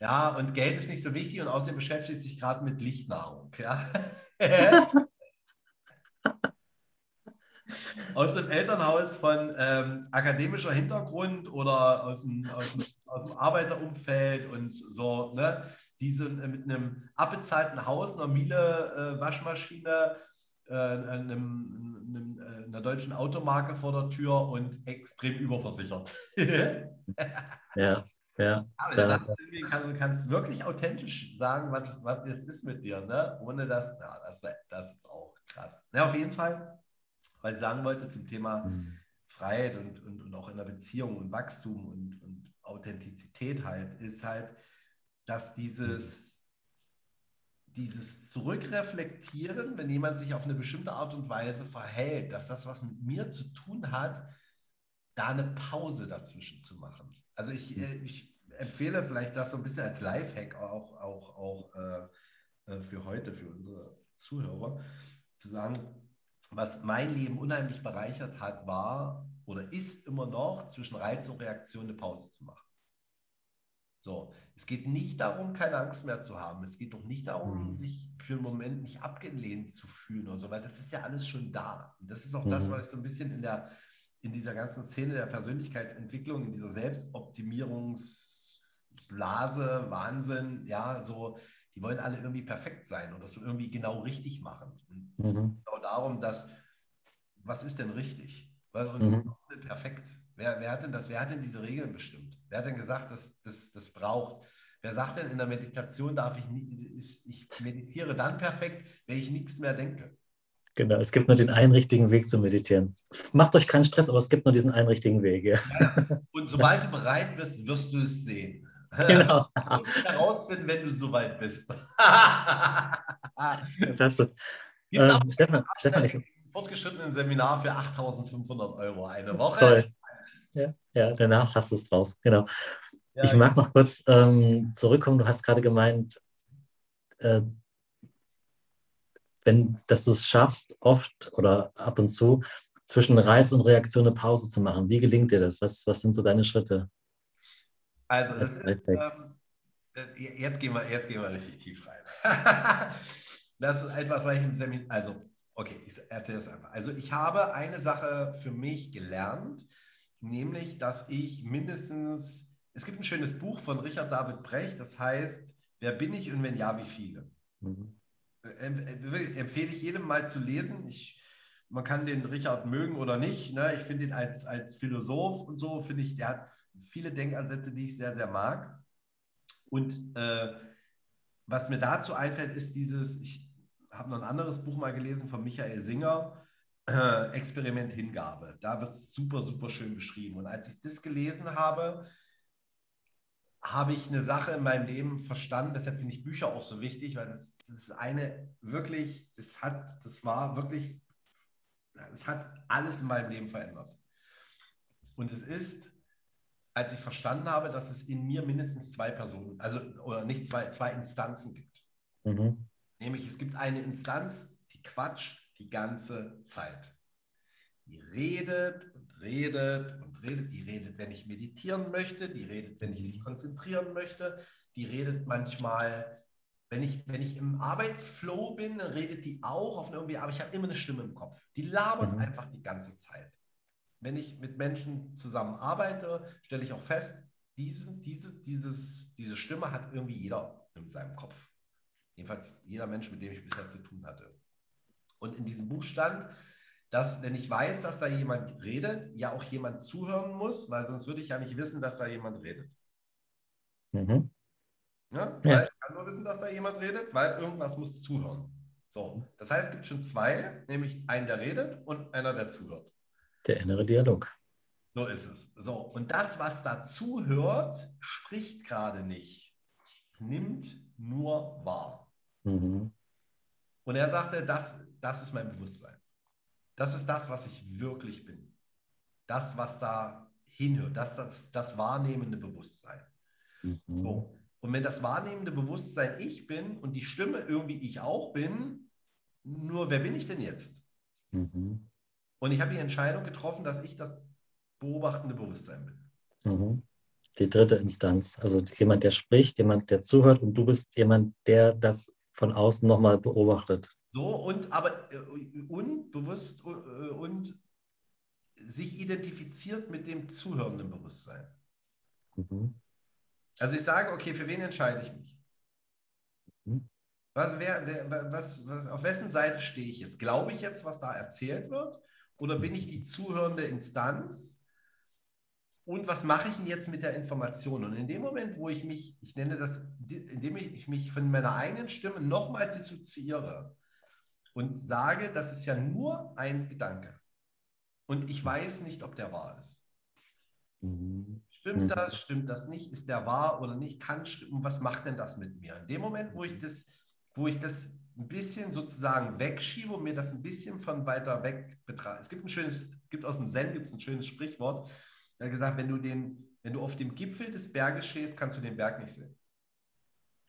Ja, und Geld ist nicht so wichtig und außerdem beschäftigst du dich gerade mit Lichtnahrung. Ja. aus dem Elternhaus von ähm, akademischer Hintergrund oder aus dem, aus, dem, aus dem Arbeiterumfeld und so, ne? die sind mit einem abbezahlten Haus, einer Miele, äh, Waschmaschine, äh, einem, äh, einer deutschen Automarke vor der Tür und extrem überversichert. ja, ja. Aber da, kannst, du kannst wirklich authentisch sagen, was, was jetzt ist mit dir, ne? ohne dass, ja, das, das ist auch krass. Ja, auf jeden Fall, was ich sagen wollte zum Thema mhm. Freiheit und, und, und auch in der Beziehung und Wachstum und, und Authentizität halt, ist halt, dass dieses dieses Zurückreflektieren, wenn jemand sich auf eine bestimmte Art und Weise verhält, dass das was mit mir zu tun hat, da eine Pause dazwischen zu machen. Also ich, äh, ich empfehle vielleicht das so ein bisschen als Lifehack auch, auch, auch äh, äh, für heute, für unsere Zuhörer, zu sagen, was mein Leben unheimlich bereichert hat, war oder ist immer noch zwischen Reiz und Reaktion eine Pause zu machen. So, es geht nicht darum, keine Angst mehr zu haben. Es geht doch nicht darum, mhm. sich für einen Moment nicht abgelehnt zu fühlen oder so, weil das ist ja alles schon da. Und das ist auch mhm. das, was ich so ein bisschen in der in dieser ganzen Szene der Persönlichkeitsentwicklung, in dieser Selbstoptimierungsblase, Wahnsinn, ja, so, die wollen alle irgendwie perfekt sein oder so irgendwie genau richtig machen. Und mhm. es geht auch darum, dass, was ist denn richtig? Was ist mhm. perfekt? Wer, wer, hat denn das, wer hat denn diese Regeln bestimmt? Wer hat denn gesagt, dass das, das braucht? Wer sagt denn in der Meditation, darf ich, nicht, ich meditiere dann perfekt, wenn ich nichts mehr denke? Genau, es gibt nur den einen richtigen Weg zu meditieren. Macht euch keinen Stress, aber es gibt nur diesen einen richtigen Weg. Ja. Ja, und sobald du bereit bist, wirst du es sehen. Genau. Du musst herausfinden, wenn du soweit bist. das so. Ähm, Stefan, Stefan, ich, fortgeschrittenen Seminar für 8.500 Euro eine Woche. Toll. Ja, ja danach hast du es drauf. Genau. Ja, ich mag noch kurz ähm, zurückkommen. Du hast gerade gemeint, äh, wenn, dass du es schaffst, oft oder ab und zu zwischen Reiz und Reaktion eine Pause zu machen. Wie gelingt dir das? Was, was sind so deine Schritte? Also, das ist, ähm, äh, jetzt, gehen wir, jetzt gehen wir richtig tief rein. das ist etwas, was ich im Seminar, also, okay, ich erzähle das einfach. Also, ich habe eine Sache für mich gelernt, nämlich, dass ich mindestens, es gibt ein schönes Buch von Richard David Brecht, das heißt, wer bin ich und wenn ja, wie viele? Mhm. empfehle ich jedem mal zu lesen. Ich, man kann den Richard mögen oder nicht. Ne? Ich finde ihn als, als Philosoph und so, finde ich, der hat viele Denkansätze, die ich sehr, sehr mag. Und äh, was mir dazu einfällt, ist dieses, ich habe noch ein anderes Buch mal gelesen von Michael Singer, äh, Experiment Hingabe. Da wird es super, super schön beschrieben. Und als ich das gelesen habe, habe ich eine Sache in meinem Leben verstanden. Deshalb finde ich Bücher auch so wichtig, weil das, das ist eine wirklich, das hat, das war wirklich, es hat alles in meinem Leben verändert. Und es ist, als ich verstanden habe, dass es in mir mindestens zwei Personen, also oder nicht zwei, zwei Instanzen gibt. Mhm. Nämlich es gibt eine Instanz, die quatscht die ganze Zeit. Die redet und redet und redet. Die redet, wenn ich meditieren möchte. Die redet, wenn ich mich konzentrieren möchte. Die redet manchmal, wenn ich, wenn ich im Arbeitsflow bin, dann redet die auch auf irgendwie, aber ich habe immer eine Stimme im Kopf. Die labert mhm. einfach die ganze Zeit. Wenn ich mit Menschen zusammen arbeite, stelle ich auch fest, diese, diese, dieses, diese Stimme hat irgendwie jeder in seinem Kopf. Jedenfalls jeder Mensch, mit dem ich bisher zu tun hatte. Und in diesem Buch stand, dass, wenn ich weiß, dass da jemand redet, ja auch jemand zuhören muss, weil sonst würde ich ja nicht wissen, dass da jemand redet. Mhm. Ja, ja. ich kann nur wissen, dass da jemand redet, weil irgendwas muss zuhören. So, das heißt, es gibt schon zwei, nämlich einen, der redet und einer, der zuhört. Der innere Dialog. So ist es. So, und das, was dazu hört, spricht gerade nicht. Es nimmt nur wahr. Mhm. Und er sagte, das, das ist mein Bewusstsein. Das ist das, was ich wirklich bin. Das, was da hinhört, das, das, das wahrnehmende Bewusstsein. Mhm. So. Und wenn das wahrnehmende Bewusstsein ich bin und die Stimme irgendwie ich auch bin, nur wer bin ich denn jetzt? Mhm. Und ich habe die Entscheidung getroffen, dass ich das beobachtende Bewusstsein bin. Mhm. Die dritte Instanz, also jemand, der spricht, jemand, der zuhört und du bist jemand, der das von außen nochmal beobachtet. So, und aber äh, unbewusst äh, und sich identifiziert mit dem zuhörenden Bewusstsein. Mhm. Also ich sage, okay, für wen entscheide ich mich? Mhm. Was, wer, wer, was, was, auf wessen Seite stehe ich jetzt? Glaube ich jetzt, was da erzählt wird? Oder bin ich die zuhörende Instanz? Und was mache ich denn jetzt mit der Information? Und in dem Moment, wo ich mich, ich nenne das, indem ich mich von meiner eigenen Stimme nochmal dissoziiere und sage, das ist ja nur ein Gedanke. Und ich weiß nicht, ob der wahr ist. Mhm. Stimmt mhm. das? Stimmt das nicht? Ist der wahr oder nicht? Kann stimmen? Was macht denn das mit mir? In dem Moment, wo ich das, wo ich das ein bisschen sozusagen wegschiebe und mir das ein bisschen von weiter weg betrachte. Es gibt ein schönes, es gibt aus dem Zen gibt es ein schönes Sprichwort. Er hat gesagt, wenn du den, wenn du auf dem Gipfel des Berges stehst, kannst du den Berg nicht sehen.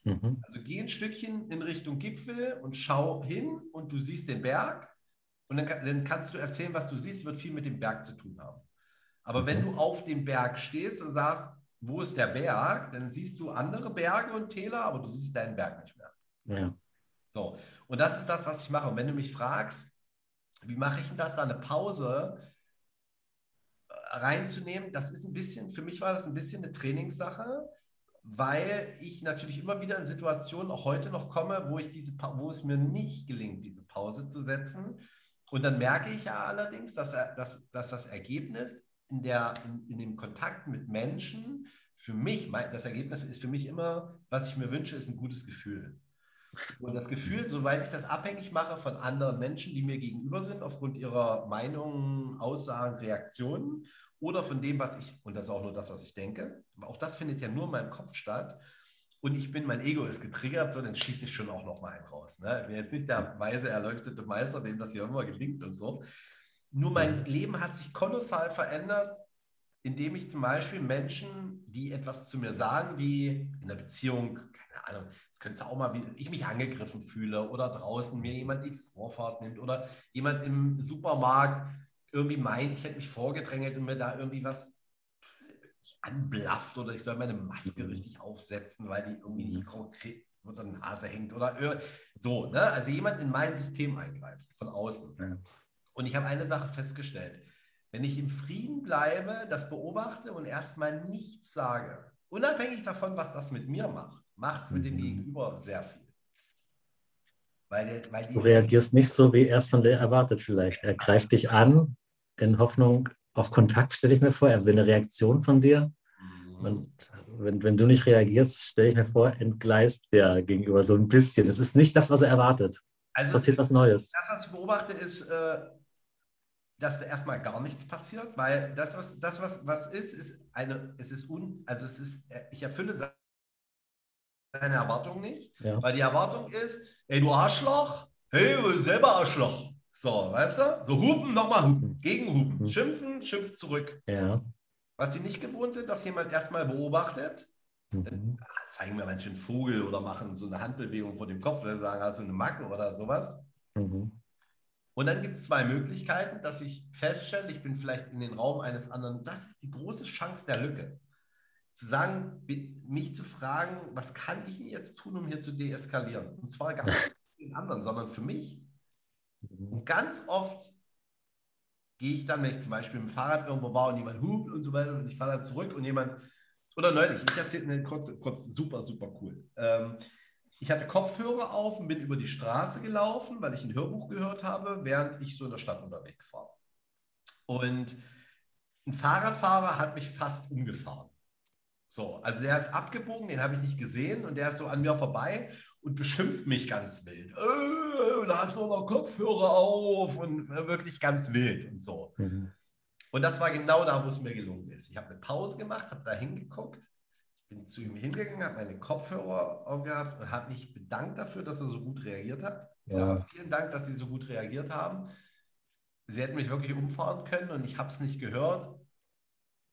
Mhm. Also geh ein Stückchen in Richtung Gipfel und schau hin und du siehst den Berg. Und dann, dann kannst du erzählen, was du siehst, wird viel mit dem Berg zu tun haben. Aber wenn du auf dem Berg stehst und sagst, wo ist der Berg, dann siehst du andere Berge und Täler, aber du siehst deinen Berg nicht mehr. Ja. So, und das ist das, was ich mache. Und wenn du mich fragst, wie mache ich denn das, da eine Pause äh, reinzunehmen, das ist ein bisschen, für mich war das ein bisschen eine Trainingssache, weil ich natürlich immer wieder in Situationen auch heute noch komme, wo, ich diese, wo es mir nicht gelingt, diese Pause zu setzen. Und dann merke ich ja allerdings, dass, dass, dass das Ergebnis in, der, in, in dem Kontakt mit Menschen für mich, das Ergebnis ist für mich immer, was ich mir wünsche, ist ein gutes Gefühl. Und das Gefühl, soweit ich das abhängig mache von anderen Menschen, die mir gegenüber sind, aufgrund ihrer Meinungen, Aussagen, Reaktionen oder von dem, was ich, und das ist auch nur das, was ich denke, aber auch das findet ja nur in meinem Kopf statt. Und ich bin, mein Ego ist getriggert, so dann schieße ich schon auch noch mal einen raus. Ne? Ich bin jetzt nicht der weise, erleuchtete Meister, dem das hier immer gelingt und so. Nur mein Leben hat sich kolossal verändert, indem ich zum Beispiel Menschen, die etwas zu mir sagen, wie in der Beziehung, keine Ahnung, das könntest du auch mal, wie ich mich angegriffen fühle oder draußen mir jemand die Vorfahrt nimmt oder jemand im Supermarkt irgendwie meint, ich hätte mich vorgedrängelt und mir da irgendwie was anblafft oder ich soll meine Maske mhm. richtig aufsetzen, weil die irgendwie nicht mhm. konkret unter der Nase hängt oder so. Ne? Also jemand in mein System eingreift, von außen. Ja. Und ich habe eine Sache festgestellt. Wenn ich im Frieden bleibe, das beobachte und erstmal nichts sage, unabhängig davon, was das mit mir macht, macht es mit dem mhm. Gegenüber sehr viel. Weil weil du reagierst nicht so, wie er es von dir erwartet vielleicht. Er greift dich an in Hoffnung auf Kontakt, stelle ich mir vor. Er will eine Reaktion von dir. Mhm. Und wenn, wenn du nicht reagierst, stelle ich mir vor, entgleist der gegenüber so ein bisschen. Das ist nicht das, was er erwartet. Also es passiert was Neues. Das, was ich beobachte, ist, äh, dass da erstmal gar nichts passiert, weil das, was, das, was, was ist, ist eine, es ist un, also es ist, ich erfülle seine Erwartung nicht, ja. weil die Erwartung ist, ey, du Arschloch, hey, du selber Arschloch. So, weißt du? So hupen, nochmal hupen, gegenhupen, mhm. schimpfen, schimpft zurück. Ja. Was sie nicht gewohnt sind, dass jemand erstmal beobachtet, mhm. zeigen mir manchen Vogel oder machen so eine Handbewegung vor dem Kopf oder sagen, hast du eine Macke oder sowas. Mhm. Und dann gibt es zwei Möglichkeiten, dass ich feststelle, ich bin vielleicht in den Raum eines anderen. Das ist die große Chance der Lücke. Zu sagen, mich zu fragen, was kann ich jetzt tun, um hier zu deeskalieren? Und zwar gar nicht für den anderen, sondern für mich. Mhm. Und ganz oft gehe ich dann, wenn ich zum Beispiel mit dem Fahrrad irgendwo war und jemand hupt und so weiter und ich fahre dann zurück und jemand, oder neulich, ich erzähle eine kurz, kurz super, super cool. Ähm, ich hatte Kopfhörer auf und bin über die Straße gelaufen, weil ich ein Hörbuch gehört habe, während ich so in der Stadt unterwegs war. Und ein Fahrradfahrer hat mich fast umgefahren. So, also der ist abgebogen, den habe ich nicht gesehen und der ist so an mir vorbei und beschimpft mich ganz wild. Äh, da hast du noch Kopfhörer auf und wirklich ganz wild und so. Mhm. Und das war genau da, wo es mir gelungen ist. Ich habe eine Pause gemacht, habe da hingeguckt bin zu ihm hingegangen, habe meine Kopfhörer aufgehabt und habe mich bedankt dafür, dass er so gut reagiert hat. Ich ja. sage vielen Dank, dass Sie so gut reagiert haben. Sie hätten mich wirklich umfahren können und ich habe es nicht gehört.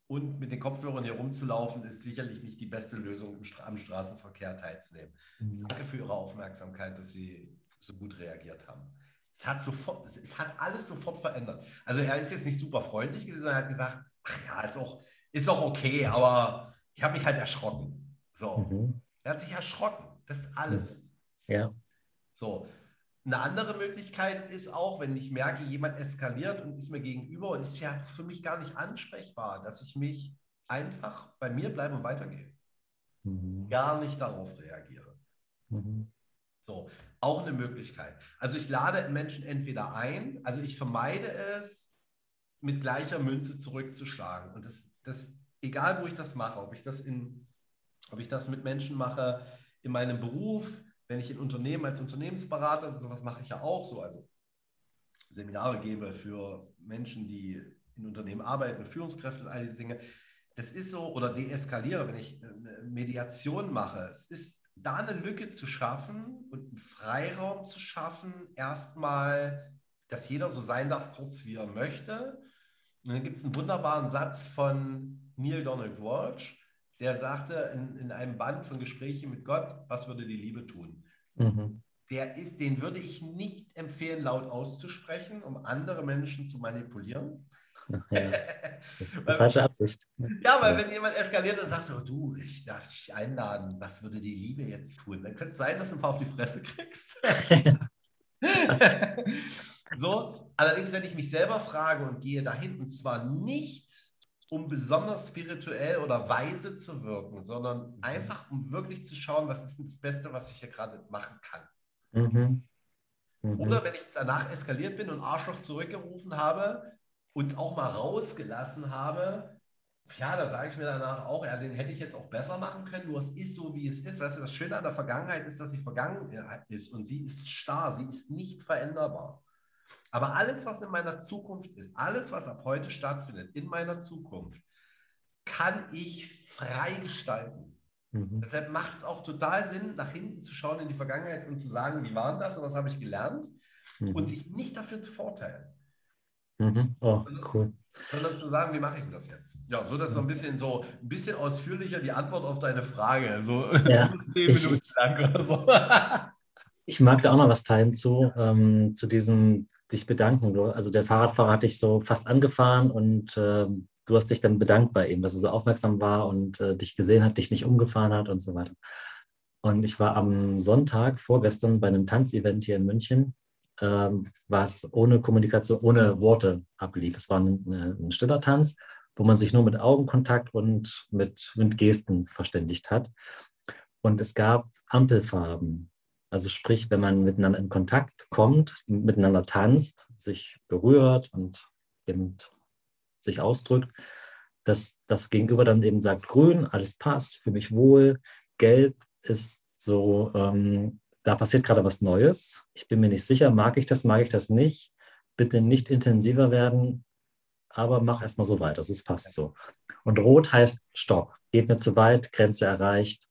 Und mit den Kopfhörern hier rumzulaufen, ist sicherlich nicht die beste Lösung, am Straßenverkehr teilzunehmen. Mhm. Danke für Ihre Aufmerksamkeit, dass Sie so gut reagiert haben. Es hat, sofort, es hat alles sofort verändert. Also er ist jetzt nicht super freundlich gewesen, er hat gesagt, ach ja, ist auch, ist auch okay, aber ich habe mich halt erschrocken. So. Mhm. Er hat sich erschrocken. Das ist alles. Ja. So. Eine andere Möglichkeit ist auch, wenn ich merke, jemand eskaliert und ist mir gegenüber und ist ja für mich gar nicht ansprechbar, dass ich mich einfach bei mir bleibe und weitergehe. Mhm. Gar nicht darauf reagiere. Mhm. So, auch eine Möglichkeit. Also ich lade Menschen entweder ein, also ich vermeide es, mit gleicher Münze zurückzuschlagen. Und das, das egal wo ich das mache, ob ich das in, ob ich das mit Menschen mache, in meinem Beruf, wenn ich in Unternehmen als Unternehmensberater, sowas mache ich ja auch so, also Seminare gebe für Menschen, die in Unternehmen arbeiten, Führungskräfte und all diese Dinge. Das ist so, oder deeskaliere, wenn ich Mediation mache. Es ist da eine Lücke zu schaffen und einen Freiraum zu schaffen, erstmal, dass jeder so sein darf, kurz wie er möchte. Und dann gibt es einen wunderbaren Satz von Neil Donald Walsh, der sagte in, in einem Band von Gesprächen mit Gott, was würde die Liebe tun? Mhm. Der ist, den würde ich nicht empfehlen, laut auszusprechen, um andere Menschen zu manipulieren. Ja, das ist die falsche Absicht. Ja, weil ja. wenn jemand eskaliert und sagt so, du, ich darf dich einladen, was würde die Liebe jetzt tun? Dann könnte es sein, dass du ein paar auf die Fresse kriegst. so, allerdings, wenn ich mich selber frage und gehe dahin, und zwar nicht um besonders spirituell oder weise zu wirken, sondern mhm. einfach um wirklich zu schauen, was ist denn das Beste, was ich hier gerade machen kann. Mhm. Mhm. Oder wenn ich danach eskaliert bin und Arschloch zurückgerufen habe, uns auch mal rausgelassen habe, ja, da sage ich mir danach auch, ja, den hätte ich jetzt auch besser machen können, nur es ist so, wie es ist. Weißt du, das Schöne an der Vergangenheit ist, dass sie vergangen ist und sie ist starr, sie ist nicht veränderbar. Aber alles, was in meiner Zukunft ist, alles, was ab heute stattfindet, in meiner Zukunft, kann ich frei gestalten. Mhm. Deshalb macht es auch total Sinn, nach hinten zu schauen in die Vergangenheit und zu sagen, wie war das und was habe ich gelernt mhm. und sich nicht dafür zu verurteilen. Mhm. Oh, cool. Sondern zu sagen, wie mache ich das jetzt? Ja, so das so ein bisschen so ein bisschen ausführlicher die Antwort auf deine Frage. So ja, zehn Minuten lang oder so. ich mag da auch noch was teilen zu, ähm, zu diesem dich bedanken. Also der Fahrradfahrer hat dich so fast angefahren und äh, du hast dich dann bedankt bei ihm, dass er so aufmerksam war und äh, dich gesehen hat, dich nicht umgefahren hat und so weiter. Und ich war am Sonntag vorgestern bei einem Tanzevent hier in München, ähm, was ohne Kommunikation, ohne Worte ablief. Es war ein, ein stiller Tanz, wo man sich nur mit Augenkontakt und mit, mit Gesten verständigt hat. Und es gab Ampelfarben. Also sprich, wenn man miteinander in Kontakt kommt, miteinander tanzt, sich berührt und eben sich ausdrückt, dass das Gegenüber dann eben sagt, grün, alles passt, für mich wohl, gelb ist so, ähm, da passiert gerade was Neues. Ich bin mir nicht sicher, mag ich das, mag ich das nicht. Bitte nicht intensiver werden, aber mach erstmal so weiter, es passt so. Und rot heißt Stopp, geht mir zu weit, Grenze erreicht,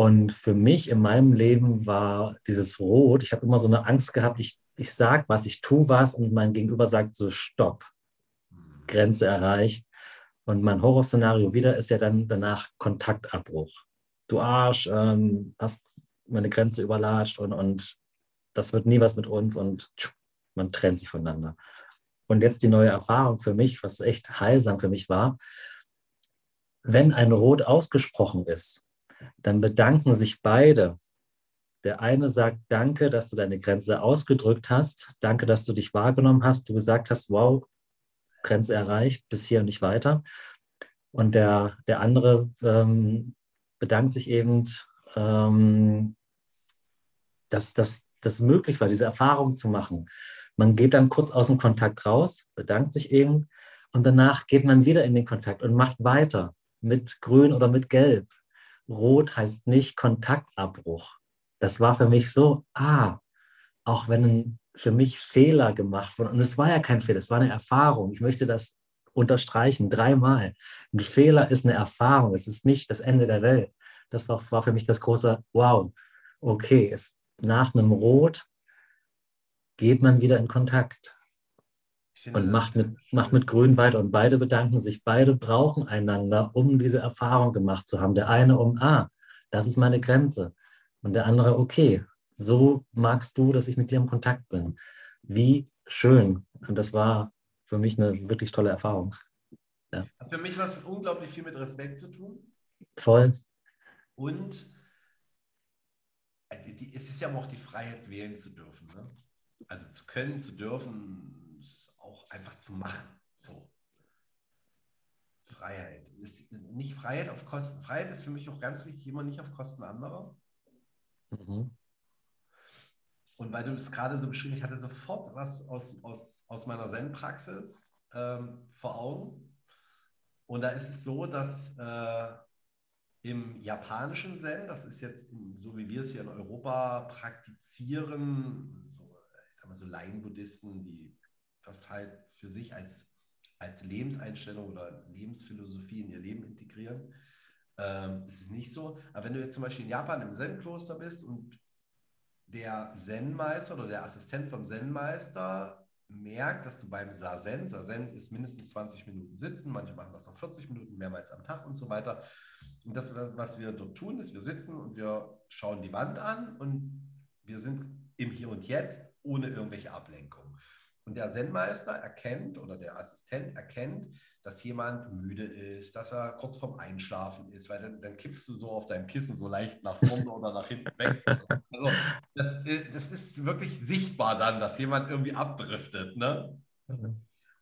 und für mich in meinem Leben war dieses Rot, ich habe immer so eine Angst gehabt, ich, ich sage was, ich tue was und mein Gegenüber sagt so, stopp, Grenze erreicht. Und mein Horrorszenario wieder ist ja dann danach Kontaktabbruch. Du Arsch, ähm, hast meine Grenze überlatscht und, und das wird nie was mit uns und tschuh, man trennt sich voneinander. Und jetzt die neue Erfahrung für mich, was echt heilsam für mich war, wenn ein Rot ausgesprochen ist, dann bedanken sich beide. Der eine sagt, danke, dass du deine Grenze ausgedrückt hast, danke, dass du dich wahrgenommen hast, du gesagt hast, wow, Grenze erreicht, bis hier und nicht weiter. Und der, der andere ähm, bedankt sich eben, ähm, dass das möglich war, diese Erfahrung zu machen. Man geht dann kurz aus dem Kontakt raus, bedankt sich eben und danach geht man wieder in den Kontakt und macht weiter mit Grün oder mit Gelb. Rot heißt nicht Kontaktabbruch. Das war für mich so, ah, auch wenn für mich Fehler gemacht wurden, und es war ja kein Fehler, es war eine Erfahrung. Ich möchte das unterstreichen, dreimal. Ein Fehler ist eine Erfahrung, es ist nicht das Ende der Welt. Das war, war für mich das große Wow. Okay, es, nach einem Rot geht man wieder in Kontakt und macht mit, macht mit Grün weiter. Und beide bedanken sich. Beide brauchen einander, um diese Erfahrung gemacht zu haben. Der eine um, ah, das ist meine Grenze. Und der andere, okay, so magst du, dass ich mit dir im Kontakt bin. Wie schön. Und das war für mich eine wirklich tolle Erfahrung. Ja. Für mich was unglaublich viel mit Respekt zu tun. Voll. Und äh, es ist ja auch die Freiheit, wählen zu dürfen. Ne? Also zu können, zu dürfen, auch einfach zu machen. So. Freiheit. Ist nicht Freiheit auf Kosten. Freiheit ist für mich auch ganz wichtig, immer nicht auf Kosten anderer. Mhm. Und weil du es gerade so beschrieben ich hatte sofort was aus, aus, aus meiner Zen-Praxis ähm, vor Augen. Und da ist es so, dass äh, im japanischen Zen, das ist jetzt in, so wie wir es hier in Europa praktizieren, so, ich sag mal so Laien-Buddhisten, die das halt für sich als, als Lebenseinstellung oder Lebensphilosophie in ihr Leben integrieren. Ähm, das ist nicht so. Aber wenn du jetzt zum Beispiel in Japan im Zen-Kloster bist und der Zen-Meister oder der Assistent vom Zen-Meister merkt, dass du beim Sazen, Sazen ist mindestens 20 Minuten sitzen, manche machen das noch 40 Minuten, mehrmals am Tag und so weiter. Und das, was wir dort tun, ist, wir sitzen und wir schauen die Wand an und wir sind im Hier und Jetzt ohne irgendwelche Ablenkung. Und der Zen-Meister erkennt oder der Assistent erkennt, dass jemand müde ist, dass er kurz vorm Einschlafen ist, weil dann, dann kippst du so auf deinem Kissen so leicht nach vorne oder nach hinten weg. Also das, äh, das ist wirklich sichtbar dann, dass jemand irgendwie abdriftet. Ne? Mhm.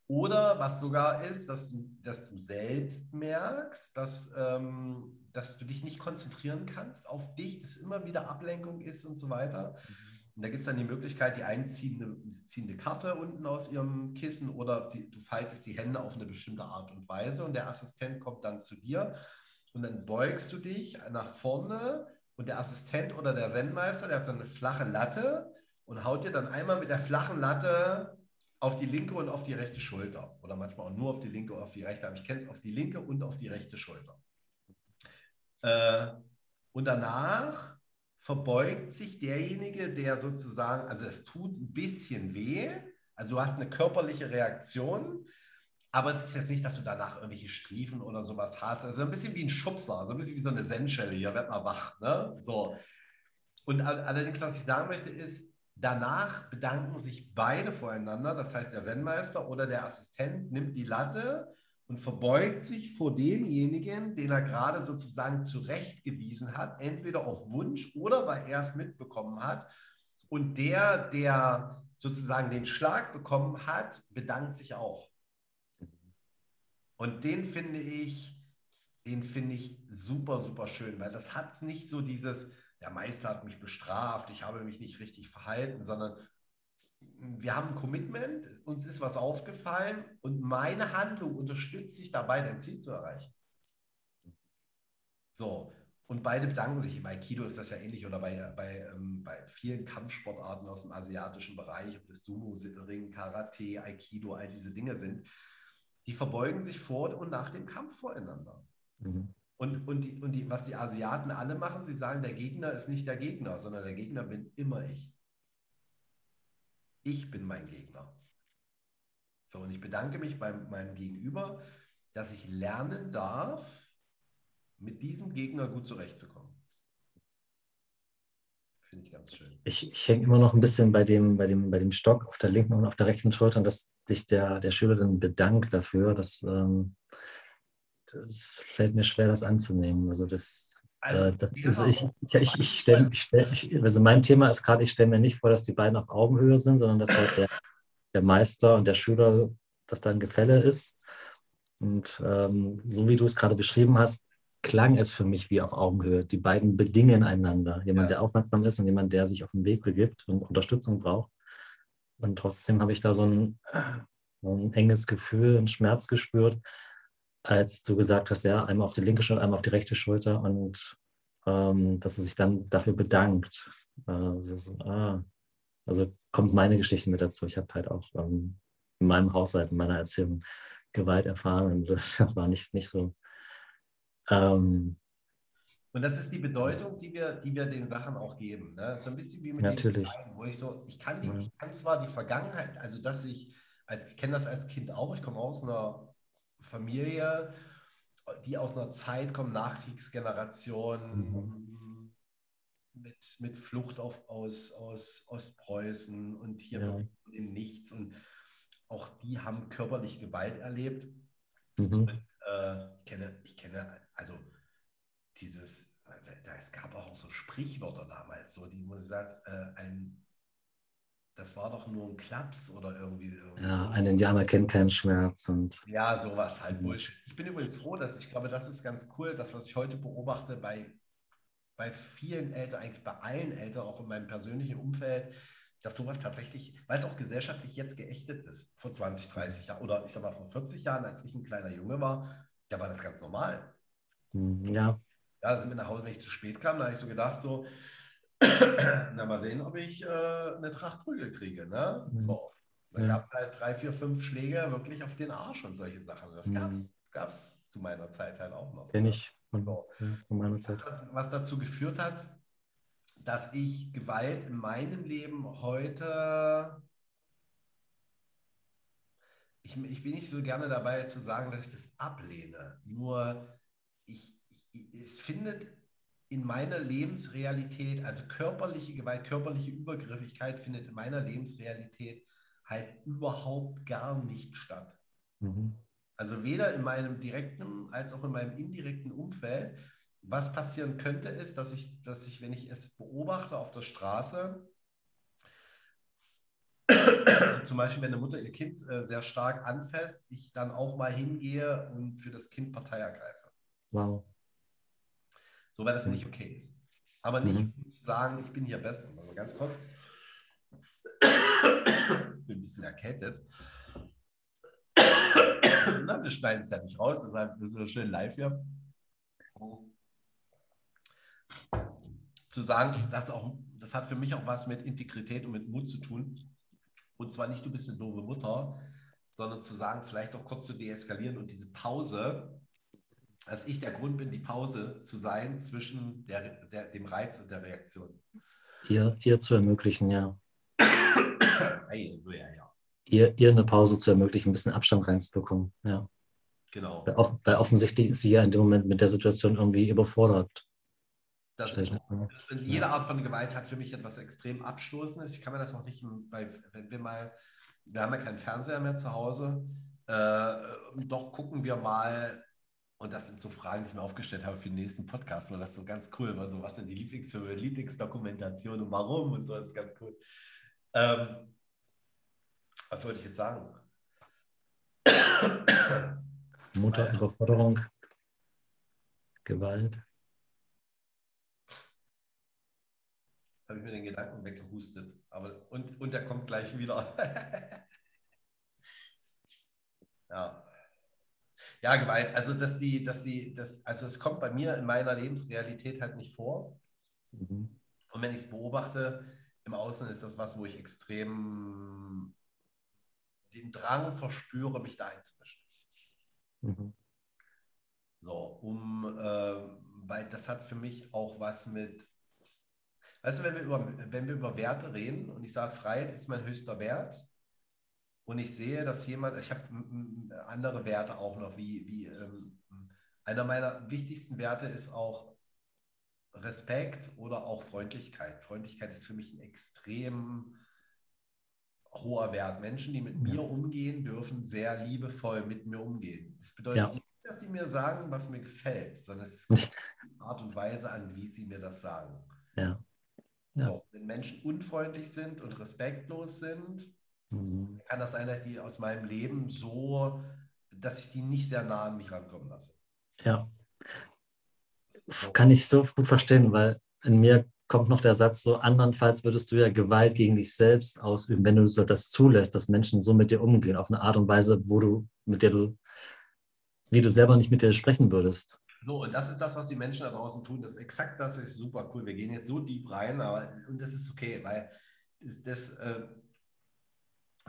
Oder was sogar ist, dass du, dass du selbst merkst, dass, ähm, dass du dich nicht konzentrieren kannst auf dich, dass immer wieder Ablenkung ist und so weiter. Mhm. Und da gibt es dann die Möglichkeit, die einziehende ziehende Karte unten aus ihrem Kissen oder sie, du faltest die Hände auf eine bestimmte Art und Weise und der Assistent kommt dann zu dir und dann beugst du dich nach vorne und der Assistent oder der Sendmeister, der hat so eine flache Latte und haut dir dann einmal mit der flachen Latte auf die linke und auf die rechte Schulter oder manchmal auch nur auf die linke oder auf die rechte, aber ich kenne es auf die linke und auf die rechte Schulter. Äh, und danach verbeugt sich derjenige, der sozusagen, also es tut ein bisschen weh, also du hast eine körperliche Reaktion, aber es ist jetzt nicht, dass du danach irgendwelche Striefen oder sowas hast. Also ein bisschen wie ein Schubser, so ein bisschen wie so eine Sennschelle, hier, werd mal wach. Ne? So. Und allerdings, was ich sagen möchte, ist, danach bedanken sich beide voreinander. Das heißt, der Zen-Meister oder der Assistent nimmt die Latte und verbeugt sich vor demjenigen, den er gerade sozusagen zurechtgewiesen hat, entweder auf Wunsch oder weil er es mitbekommen hat. Und der, der sozusagen den Schlag bekommen hat, bedankt sich auch. Und den finde ich, den finde ich super, super schön, weil das hat nicht so dieses, der Meister hat mich bestraft, ich habe mich nicht richtig verhalten, sondern wir haben ein Commitment, uns ist was aufgefallen und meine Handlung unterstützt sich dabei, dein Ziel zu erreichen. So, und beide bedanken sich. Bei Kido ist das ja ähnlich oder bei, bei, ähm, bei vielen Kampfsportarten aus dem asiatischen Bereich, ob das Sumo, Ring, Karate, Aikido, all diese Dinge sind, die verbeugen sich vor und nach dem Kampf voreinander. Mhm. Und, und, die, und die, was die Asiaten alle machen, sie sagen, der Gegner ist nicht der Gegner, sondern der Gegner bin immer ich. Ich bin mein Gegner. So, und ich bedanke mich bei meinem Gegenüber, dass ich lernen darf, mit diesem Gegner gut zurechtzukommen. Finde ich ganz schön. Ich, ich hänge immer noch ein bisschen bei dem, bei, dem, bei dem Stock auf der linken und auf der rechten Schulter, dass sich der, der Schüler dann bedankt dafür. Dass, ähm, das fällt mir schwer, das anzunehmen. Also das, also, äh, das ist, ich, ich, ich stelle, ich stell, ich, also mein Thema ist gerade, ich stelle mir nicht vor, dass die beiden auf Augenhöhe sind, sondern dass halt der, der Meister und der Schüler, dass da ein Gefälle ist. Und ähm, so wie du es gerade beschrieben hast, klang es für mich wie auf Augenhöhe. Die beiden bedingen einander. Jemand, ja. der aufmerksam ist und jemand, der sich auf den Weg begibt und Unterstützung braucht. Und trotzdem habe ich da so ein, so ein enges Gefühl, einen Schmerz gespürt, als du gesagt hast, ja, einmal auf die linke Schulter, einmal auf die rechte Schulter und ähm, dass er sich dann dafür bedankt. Äh, so, ah, also kommt meine Geschichte mit dazu. Ich habe halt auch ähm, in meinem Haushalt, in meiner Erziehung Gewalt erfahren und das war nicht, nicht so ähm, und das ist die Bedeutung, die wir, die wir den Sachen auch geben. Ne? So ein bisschen wie mit Natürlich. Kleinen, wo ich so, ich kann, die, ich kann zwar die Vergangenheit, also dass ich, als, ich kenne das als Kind auch, ich komme aus einer Familie, die aus einer Zeit kommt, Nachkriegsgeneration, mhm. mit, mit Flucht auf, aus, aus Ostpreußen und hier ja. im Nichts. Und auch die haben körperlich Gewalt erlebt. Mhm. Und äh, ich, kenne, ich kenne also dieses, es gab auch so Sprichwörter damals, so die man sagt, äh, ein, das war doch nur ein Klaps oder irgendwie. irgendwie ja, so. ein Indianer kennt keinen Schmerz und. Ja, sowas halt. Bullshit. Ich bin übrigens froh, dass ich glaube, das ist ganz cool, das, was ich heute beobachte bei, bei vielen Eltern, eigentlich bei allen Eltern, auch in meinem persönlichen Umfeld, dass sowas tatsächlich, weil es auch gesellschaftlich jetzt geächtet ist, vor 20, 30 Jahren oder ich sag mal vor 40 Jahren, als ich ein kleiner Junge war, da war das ganz normal. Hm, ja. Ja, sind wir nach Hause, wenn ich zu spät kam, da habe ich so gedacht, so, na mal sehen, ob ich äh, eine Tracht Prügel kriege. Ne? Mhm. So. Da ja. gab es halt drei, vier, fünf Schläge wirklich auf den Arsch und solche Sachen. Das gab es mhm. zu meiner Zeit halt auch noch. Kenn ne? ich von, so. von meiner Zeit. Was dazu geführt hat, dass ich Gewalt in meinem Leben heute. Ich, ich bin nicht so gerne dabei zu sagen, dass ich das ablehne. Nur ich, ich, es findet in meiner Lebensrealität, also körperliche Gewalt, körperliche Übergriffigkeit findet in meiner Lebensrealität halt überhaupt gar nicht statt. Mhm. Also weder in meinem direkten als auch in meinem indirekten Umfeld was passieren könnte, ist, dass ich, dass ich, wenn ich es beobachte auf der Straße, zum Beispiel, wenn eine Mutter ihr Kind äh, sehr stark anfasst, ich dann auch mal hingehe und für das Kind Partei ergreife. Wow. So, weil das mhm. nicht okay ist. Aber nicht mhm. zu sagen, ich bin hier besser. Mal ganz kurz. Ich bin ein bisschen erkältet. Na, wir schneiden es ja nicht raus, deshalb ist es schön live hier zu sagen, dass auch, das hat für mich auch was mit Integrität und mit Mut zu tun. Und zwar nicht, du bist eine doofe Mutter, sondern zu sagen, vielleicht auch kurz zu deeskalieren und diese Pause, dass ich der Grund bin, die Pause zu sein zwischen der, der, dem Reiz und der Reaktion. Ihr, ihr zu ermöglichen, ja. hey, ja, ja. Ihr, ihr eine Pause zu ermöglichen, ein bisschen Abstand reinzubekommen, ja. Genau. Weil, weil offensichtlich ist sie ja in dem Moment mit der Situation irgendwie überfordert. Das ist, das jede Art von Gewalt hat für mich etwas extrem Abstoßendes. Ich kann mir das auch nicht, bei, wenn wir mal, wir haben ja keinen Fernseher mehr zu Hause, äh, doch gucken wir mal, und das sind so Fragen, die ich mir aufgestellt habe für den nächsten Podcast, weil das so ganz cool war. So, was sind die Lieblingsfilme, Lieblingsdokumentation und warum und so, das ist ganz cool. Ähm, was wollte ich jetzt sagen? Mutter, Überforderung, Gewalt. habe ich mir den Gedanken weggehustet. Aber, und, und der kommt gleich wieder. ja. Ja, Gewalt. Also, dass die, dass die, das, also es kommt bei mir in meiner Lebensrealität halt nicht vor. Mhm. Und wenn ich es beobachte, im Außen ist das was, wo ich extrem den Drang verspüre, mich da einzumischen. Mhm. So, um, äh, weil das hat für mich auch was mit Weißt du, wenn wir über, wenn wir über Werte reden und ich sage, Freiheit ist mein höchster Wert und ich sehe, dass jemand, ich habe andere Werte auch noch, wie, wie ähm, einer meiner wichtigsten Werte ist auch Respekt oder auch Freundlichkeit. Freundlichkeit ist für mich ein extrem hoher Wert. Menschen, die mit ja. mir umgehen, dürfen sehr liebevoll mit mir umgehen. Das bedeutet ja. nicht, dass sie mir sagen, was mir gefällt, sondern es ist die Art und Weise an, wie sie mir das sagen. Ja. So, wenn Menschen unfreundlich sind und respektlos sind, mhm. kann das sein, dass die aus meinem Leben so, dass ich die nicht sehr nah an mich rankommen lasse. Ja. So. Kann ich so gut verstehen, weil in mir kommt noch der Satz so, andernfalls würdest du ja Gewalt gegen dich selbst ausüben, wenn du das zulässt, dass Menschen so mit dir umgehen, auf eine Art und Weise, wo du, mit der du, wie du selber nicht mit dir sprechen würdest. So, und das ist das, was die Menschen da draußen tun. Das ist exakt das, ist super cool. Wir gehen jetzt so deep rein, aber und das ist okay, weil das, das äh,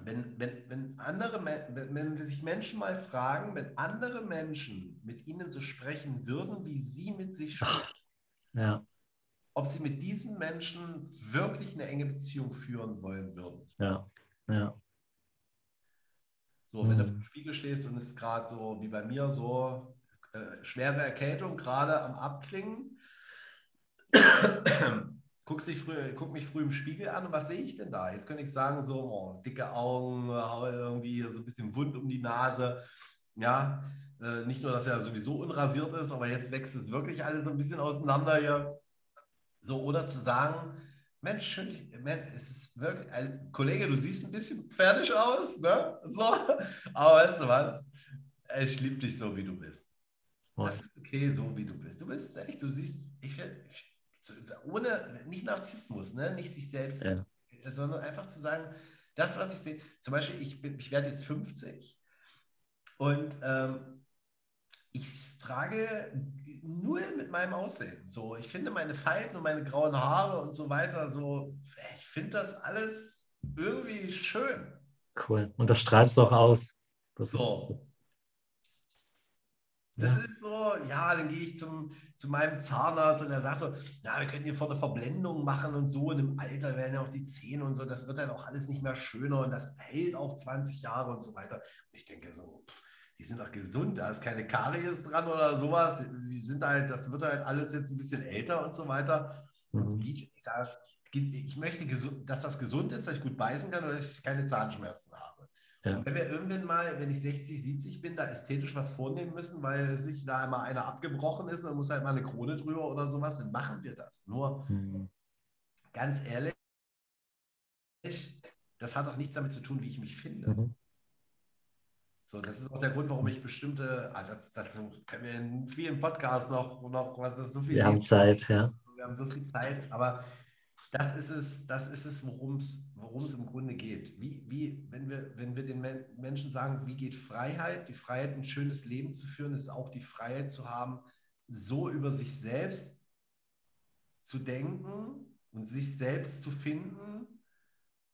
wenn, wenn, wenn andere, wenn, wenn sich Menschen mal fragen, wenn andere Menschen mit ihnen so sprechen würden, wie sie mit sich sprechen, ja ob sie mit diesem Menschen wirklich eine enge Beziehung führen wollen würden. Ja, ja. So, wenn mhm. du im Spiegel stehst und es ist gerade so wie bei mir so äh, schwere Erkältung gerade am Abklingen, guck, sich früh, guck mich früh im Spiegel an und was sehe ich denn da? Jetzt könnte ich sagen, so oh, dicke Augen, irgendwie so ein bisschen Wund um die Nase. Ja, äh, nicht nur, dass er sowieso unrasiert ist, aber jetzt wächst es wirklich alles so ein bisschen auseinander hier. So, oder zu sagen, Mensch, schön, Mensch, es ist wirklich, also, Kollege, du siehst ein bisschen fertig aus, ne? So, aber weißt du was? Ich liebe dich so, wie du bist. Das ist okay, so wie du bist. Du bist echt, du siehst, ich, ich ohne, nicht Narzissmus, ne? nicht sich selbst, ja. sondern einfach zu sagen, das, was ich sehe, zum Beispiel, ich, bin, ich werde jetzt 50 und ähm, ich trage nur mit meinem Aussehen. So, ich finde meine Falten und meine grauen Haare und so weiter, so, ich finde das alles irgendwie schön. Cool. Und das strahlst du auch aus. Das so. Ist, das ja. ist so, ja, dann gehe ich zum, zu meinem Zahnarzt und er sagt so, ja, wir können hier vorne Verblendung machen und so. Und im Alter werden ja auch die Zähne und so, das wird dann auch alles nicht mehr schöner und das hält auch 20 Jahre und so weiter. Und ich denke so, pff, die sind doch gesund, da ist keine Karies dran oder sowas. Die sind halt, das wird halt alles jetzt ein bisschen älter und so weiter. Mhm. Ich, sage, ich möchte, dass das gesund ist, dass ich gut beißen kann und dass ich keine Zahnschmerzen habe. Ja. Wenn wir irgendwann mal, wenn ich 60, 70 bin, da ästhetisch was vornehmen müssen, weil sich da immer einer abgebrochen ist und muss halt mal eine Krone drüber oder sowas, dann machen wir das. Nur mhm. ganz ehrlich, das hat auch nichts damit zu tun, wie ich mich finde. Mhm. So, das ist auch der Grund, warum ich bestimmte, ah, das, dazu können wir in vielen Podcasts noch, noch was ist so viel. Wir haben Zeit, ja. Wir haben so viel Zeit, aber das ist es, das ist es, worum es, im Grunde geht. Wie, wie, wenn wir, wenn wir den Menschen sagen, wie geht Freiheit? Die Freiheit, ein schönes Leben zu führen, ist auch die Freiheit zu haben, so über sich selbst zu denken und sich selbst zu finden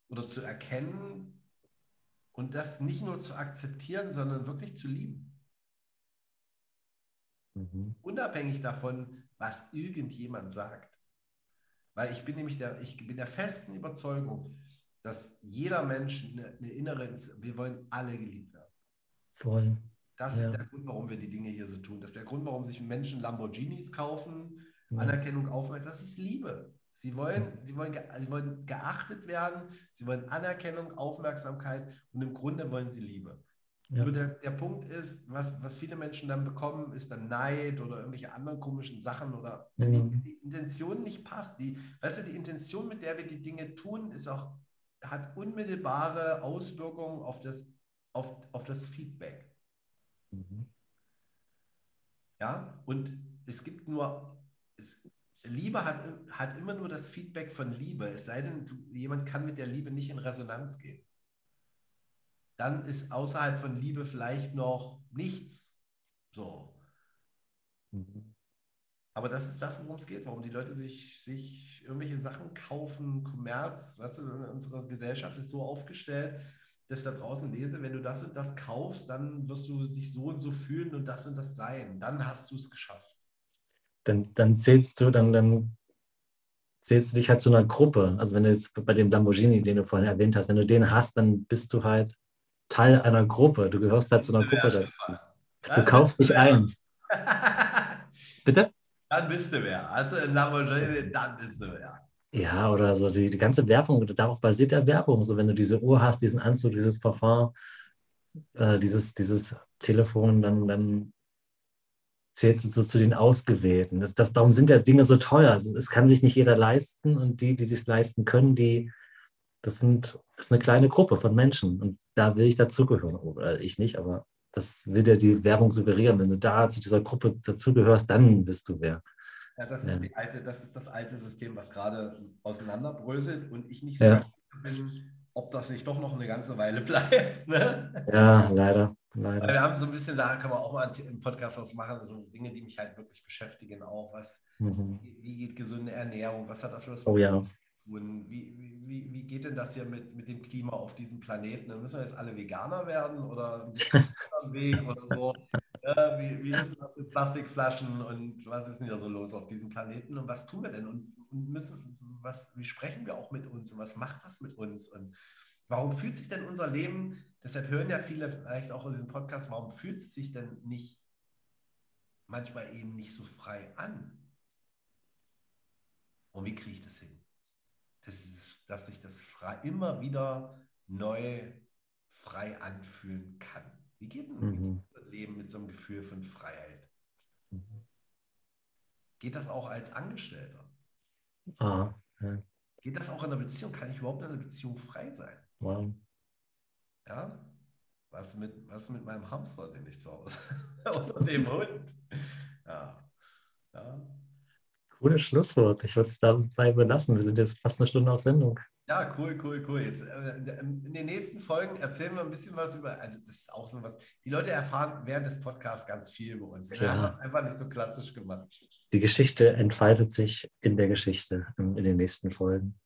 oder zu erkennen, und das nicht nur zu akzeptieren, sondern wirklich zu lieben. Mhm. Unabhängig davon, was irgendjemand sagt. Weil ich bin nämlich der, ich bin der festen Überzeugung, dass jeder Mensch eine, eine innere, wir wollen alle geliebt werden. Voll. Das ja. ist der Grund, warum wir die Dinge hier so tun. Das ist der Grund, warum sich Menschen Lamborghinis kaufen, ja. Anerkennung, Aufmerksamkeit. Das ist Liebe. Sie wollen, sie, wollen, sie wollen geachtet werden, sie wollen Anerkennung, Aufmerksamkeit und im Grunde wollen sie Liebe. Ja. Nur der, der Punkt ist, was, was viele Menschen dann bekommen, ist dann Neid oder irgendwelche anderen komischen Sachen oder wenn mhm. die, die, Intention nicht passt. Die, weißt du, die Intention, mit der wir die Dinge tun, ist auch, hat unmittelbare Auswirkungen auf das, auf, auf das Feedback. Mhm. Ja, und es gibt nur, es, Liebe hat, hat immer nur das Feedback von Liebe, es sei denn, jemand kann mit der Liebe nicht in Resonanz gehen. Dann ist außerhalb von Liebe vielleicht noch nichts. So. Mhm. Aber das ist das, worum es geht, warum die Leute sich, sich irgendwelche Sachen kaufen, Kommerz, weißt du, unsere Gesellschaft ist so aufgestellt, dass ich da draußen lese, wenn du das und das kaufst, dann wirst du dich so und so fühlen und das und das sein. Dann hast du es geschafft dann, dann zählst du, dann, dann zählst du dich halt zu einer Gruppe. Also wenn du jetzt bei dem Lamborghini, den du vorhin erwähnt hast, wenn du den hast, dann bist du halt Teil einer Gruppe. Du gehörst halt zu einer Gruppe dazu. Du kaufst dich ein. Bitte? Dann bist du wer. Hast du Lamborghini, dann bist du wer. Ja, oder so die, die ganze Werbung, darauf basiert ja Werbung. So, wenn du diese Uhr hast, diesen Anzug, dieses Parfum, äh, dieses, dieses Telefon, dann, dann zählst du so zu den Ausgewählten. Das, das, darum sind ja Dinge so teuer. Also, es kann sich nicht jeder leisten und die, die sich leisten können, die, das sind das ist eine kleine Gruppe von Menschen und da will ich dazugehören. Oder ich nicht, aber das will dir die Werbung suggerieren. Wenn du da zu dieser Gruppe dazugehörst, dann bist du wer. Ja, das ist, ja. Alte, das, ist das alte System, was gerade auseinanderbröselt und ich nicht so ja. bin, ob das nicht doch noch eine ganze Weile bleibt. Ne? Ja, leider. leider. Wir haben so ein bisschen, da kann man auch mal einen Podcast was machen, also Dinge, die mich halt wirklich beschäftigen, auch was, mhm. wie geht gesunde Ernährung, was hat das für das oh, ja. Tun, wie, wie, wie geht denn das hier mit, mit dem Klima auf diesem Planeten? Müssen wir jetzt alle Veganer werden oder Weg oder so? Ja, wie, wie ist das mit Plastikflaschen und was ist denn hier so los auf diesem Planeten und was tun wir denn und, und müssen, was, wie sprechen wir auch mit uns und was macht das mit uns und warum fühlt sich denn unser Leben, deshalb hören ja viele vielleicht auch in diesem Podcast, warum fühlt es sich denn nicht manchmal eben nicht so frei an? Und wie kriege ich das hin? Das dass sich das frei, immer wieder neu frei anfühlen kann. Wie geht denn mhm. Leben mit so einem Gefühl von Freiheit? Mhm. Geht das auch als Angestellter? Ah, ja. Geht das auch in einer Beziehung? Kann ich überhaupt in einer Beziehung frei sein? Wow. Ja? Was mit, was mit meinem Hamster, den ich zu Hause oder dem Hund? Ja. ja. Cooles Schlusswort. Ich würde es dabei belassen. Wir sind jetzt fast eine Stunde auf Sendung. Ja, cool, cool, cool. Jetzt, äh, in den nächsten Folgen erzählen wir ein bisschen was über, also das ist auch so was, die Leute erfahren während des Podcasts ganz viel über uns. Wir haben das einfach nicht so klassisch gemacht. Die Geschichte entfaltet sich in der Geschichte in den nächsten Folgen.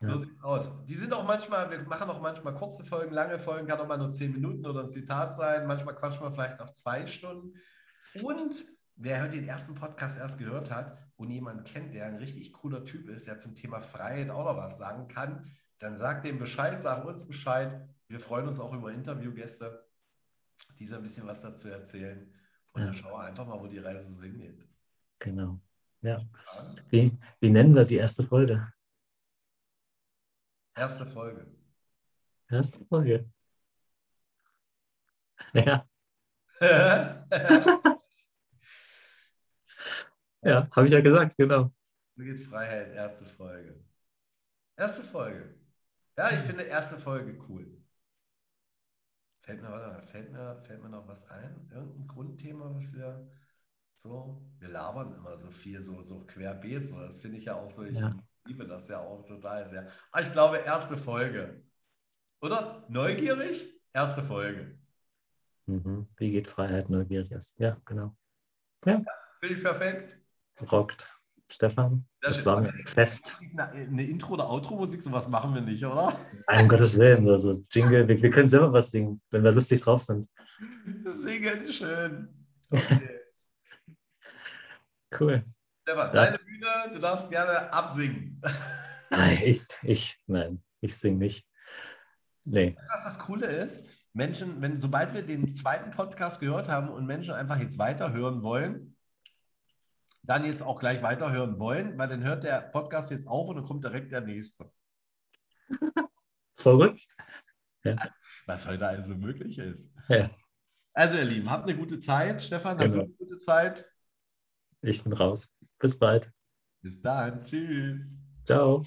Ja. So sieht aus. Die sind auch manchmal, wir machen auch manchmal kurze Folgen, lange Folgen, kann auch mal nur zehn Minuten oder ein Zitat sein. Manchmal quatschen wir vielleicht noch zwei Stunden. Und wer heute den ersten Podcast erst gehört hat, und jemand kennt, der ein richtig cooler Typ ist, der zum Thema Freiheit auch noch was sagen kann, dann sagt dem Bescheid, sag uns Bescheid. Wir freuen uns auch über Interviewgäste, die so ein bisschen was dazu erzählen. Und ja. dann schauen wir einfach mal, wo die Reise so hingeht. Genau. Ja. Wie, wie nennen wir die erste Folge? Erste Folge. Erste Folge. Ja. Ja, habe ich ja gesagt, genau. Geht Freiheit, erste Folge. Erste Folge. Ja, ich finde erste Folge cool. Fällt mir, warte, fällt mir, fällt mir noch was ein? Irgendein Grundthema, was wir so, wir labern immer so viel, so, so querbeet, so. Das finde ich ja auch so, ich ja. liebe das ja auch total sehr. Aber ah, ich glaube, erste Folge. Oder? Neugierig? Erste Folge. Mhm. Wie geht Freiheit neugierig ist? Ja, genau. Ja. ja finde ich perfekt rockt. Stefan, das, das war ein Fest. Eine Intro- oder Outro-Musik, sowas machen wir nicht, oder? Nein, um Gottes Willen. Also Jingle, wir, wir, können selber was singen, wenn wir lustig drauf sind. Singen schön. Okay. cool. Stefan, ja. deine Bühne, du darfst gerne absingen. Nein, ich, ich, nein, ich singe nicht. Nee. Weißt du, was das Coole ist? Menschen, wenn, sobald wir den zweiten Podcast gehört haben und Menschen einfach jetzt weiterhören wollen, dann jetzt auch gleich weiterhören wollen, weil dann hört der Podcast jetzt auf und dann kommt direkt der nächste. Verrückt. Ja. Was heute also möglich ist. Ja. Also, ihr Lieben, habt eine gute Zeit. Stefan, habt genau. eine gute Zeit. Ich bin raus. Bis bald. Bis dann. Tschüss. Ciao.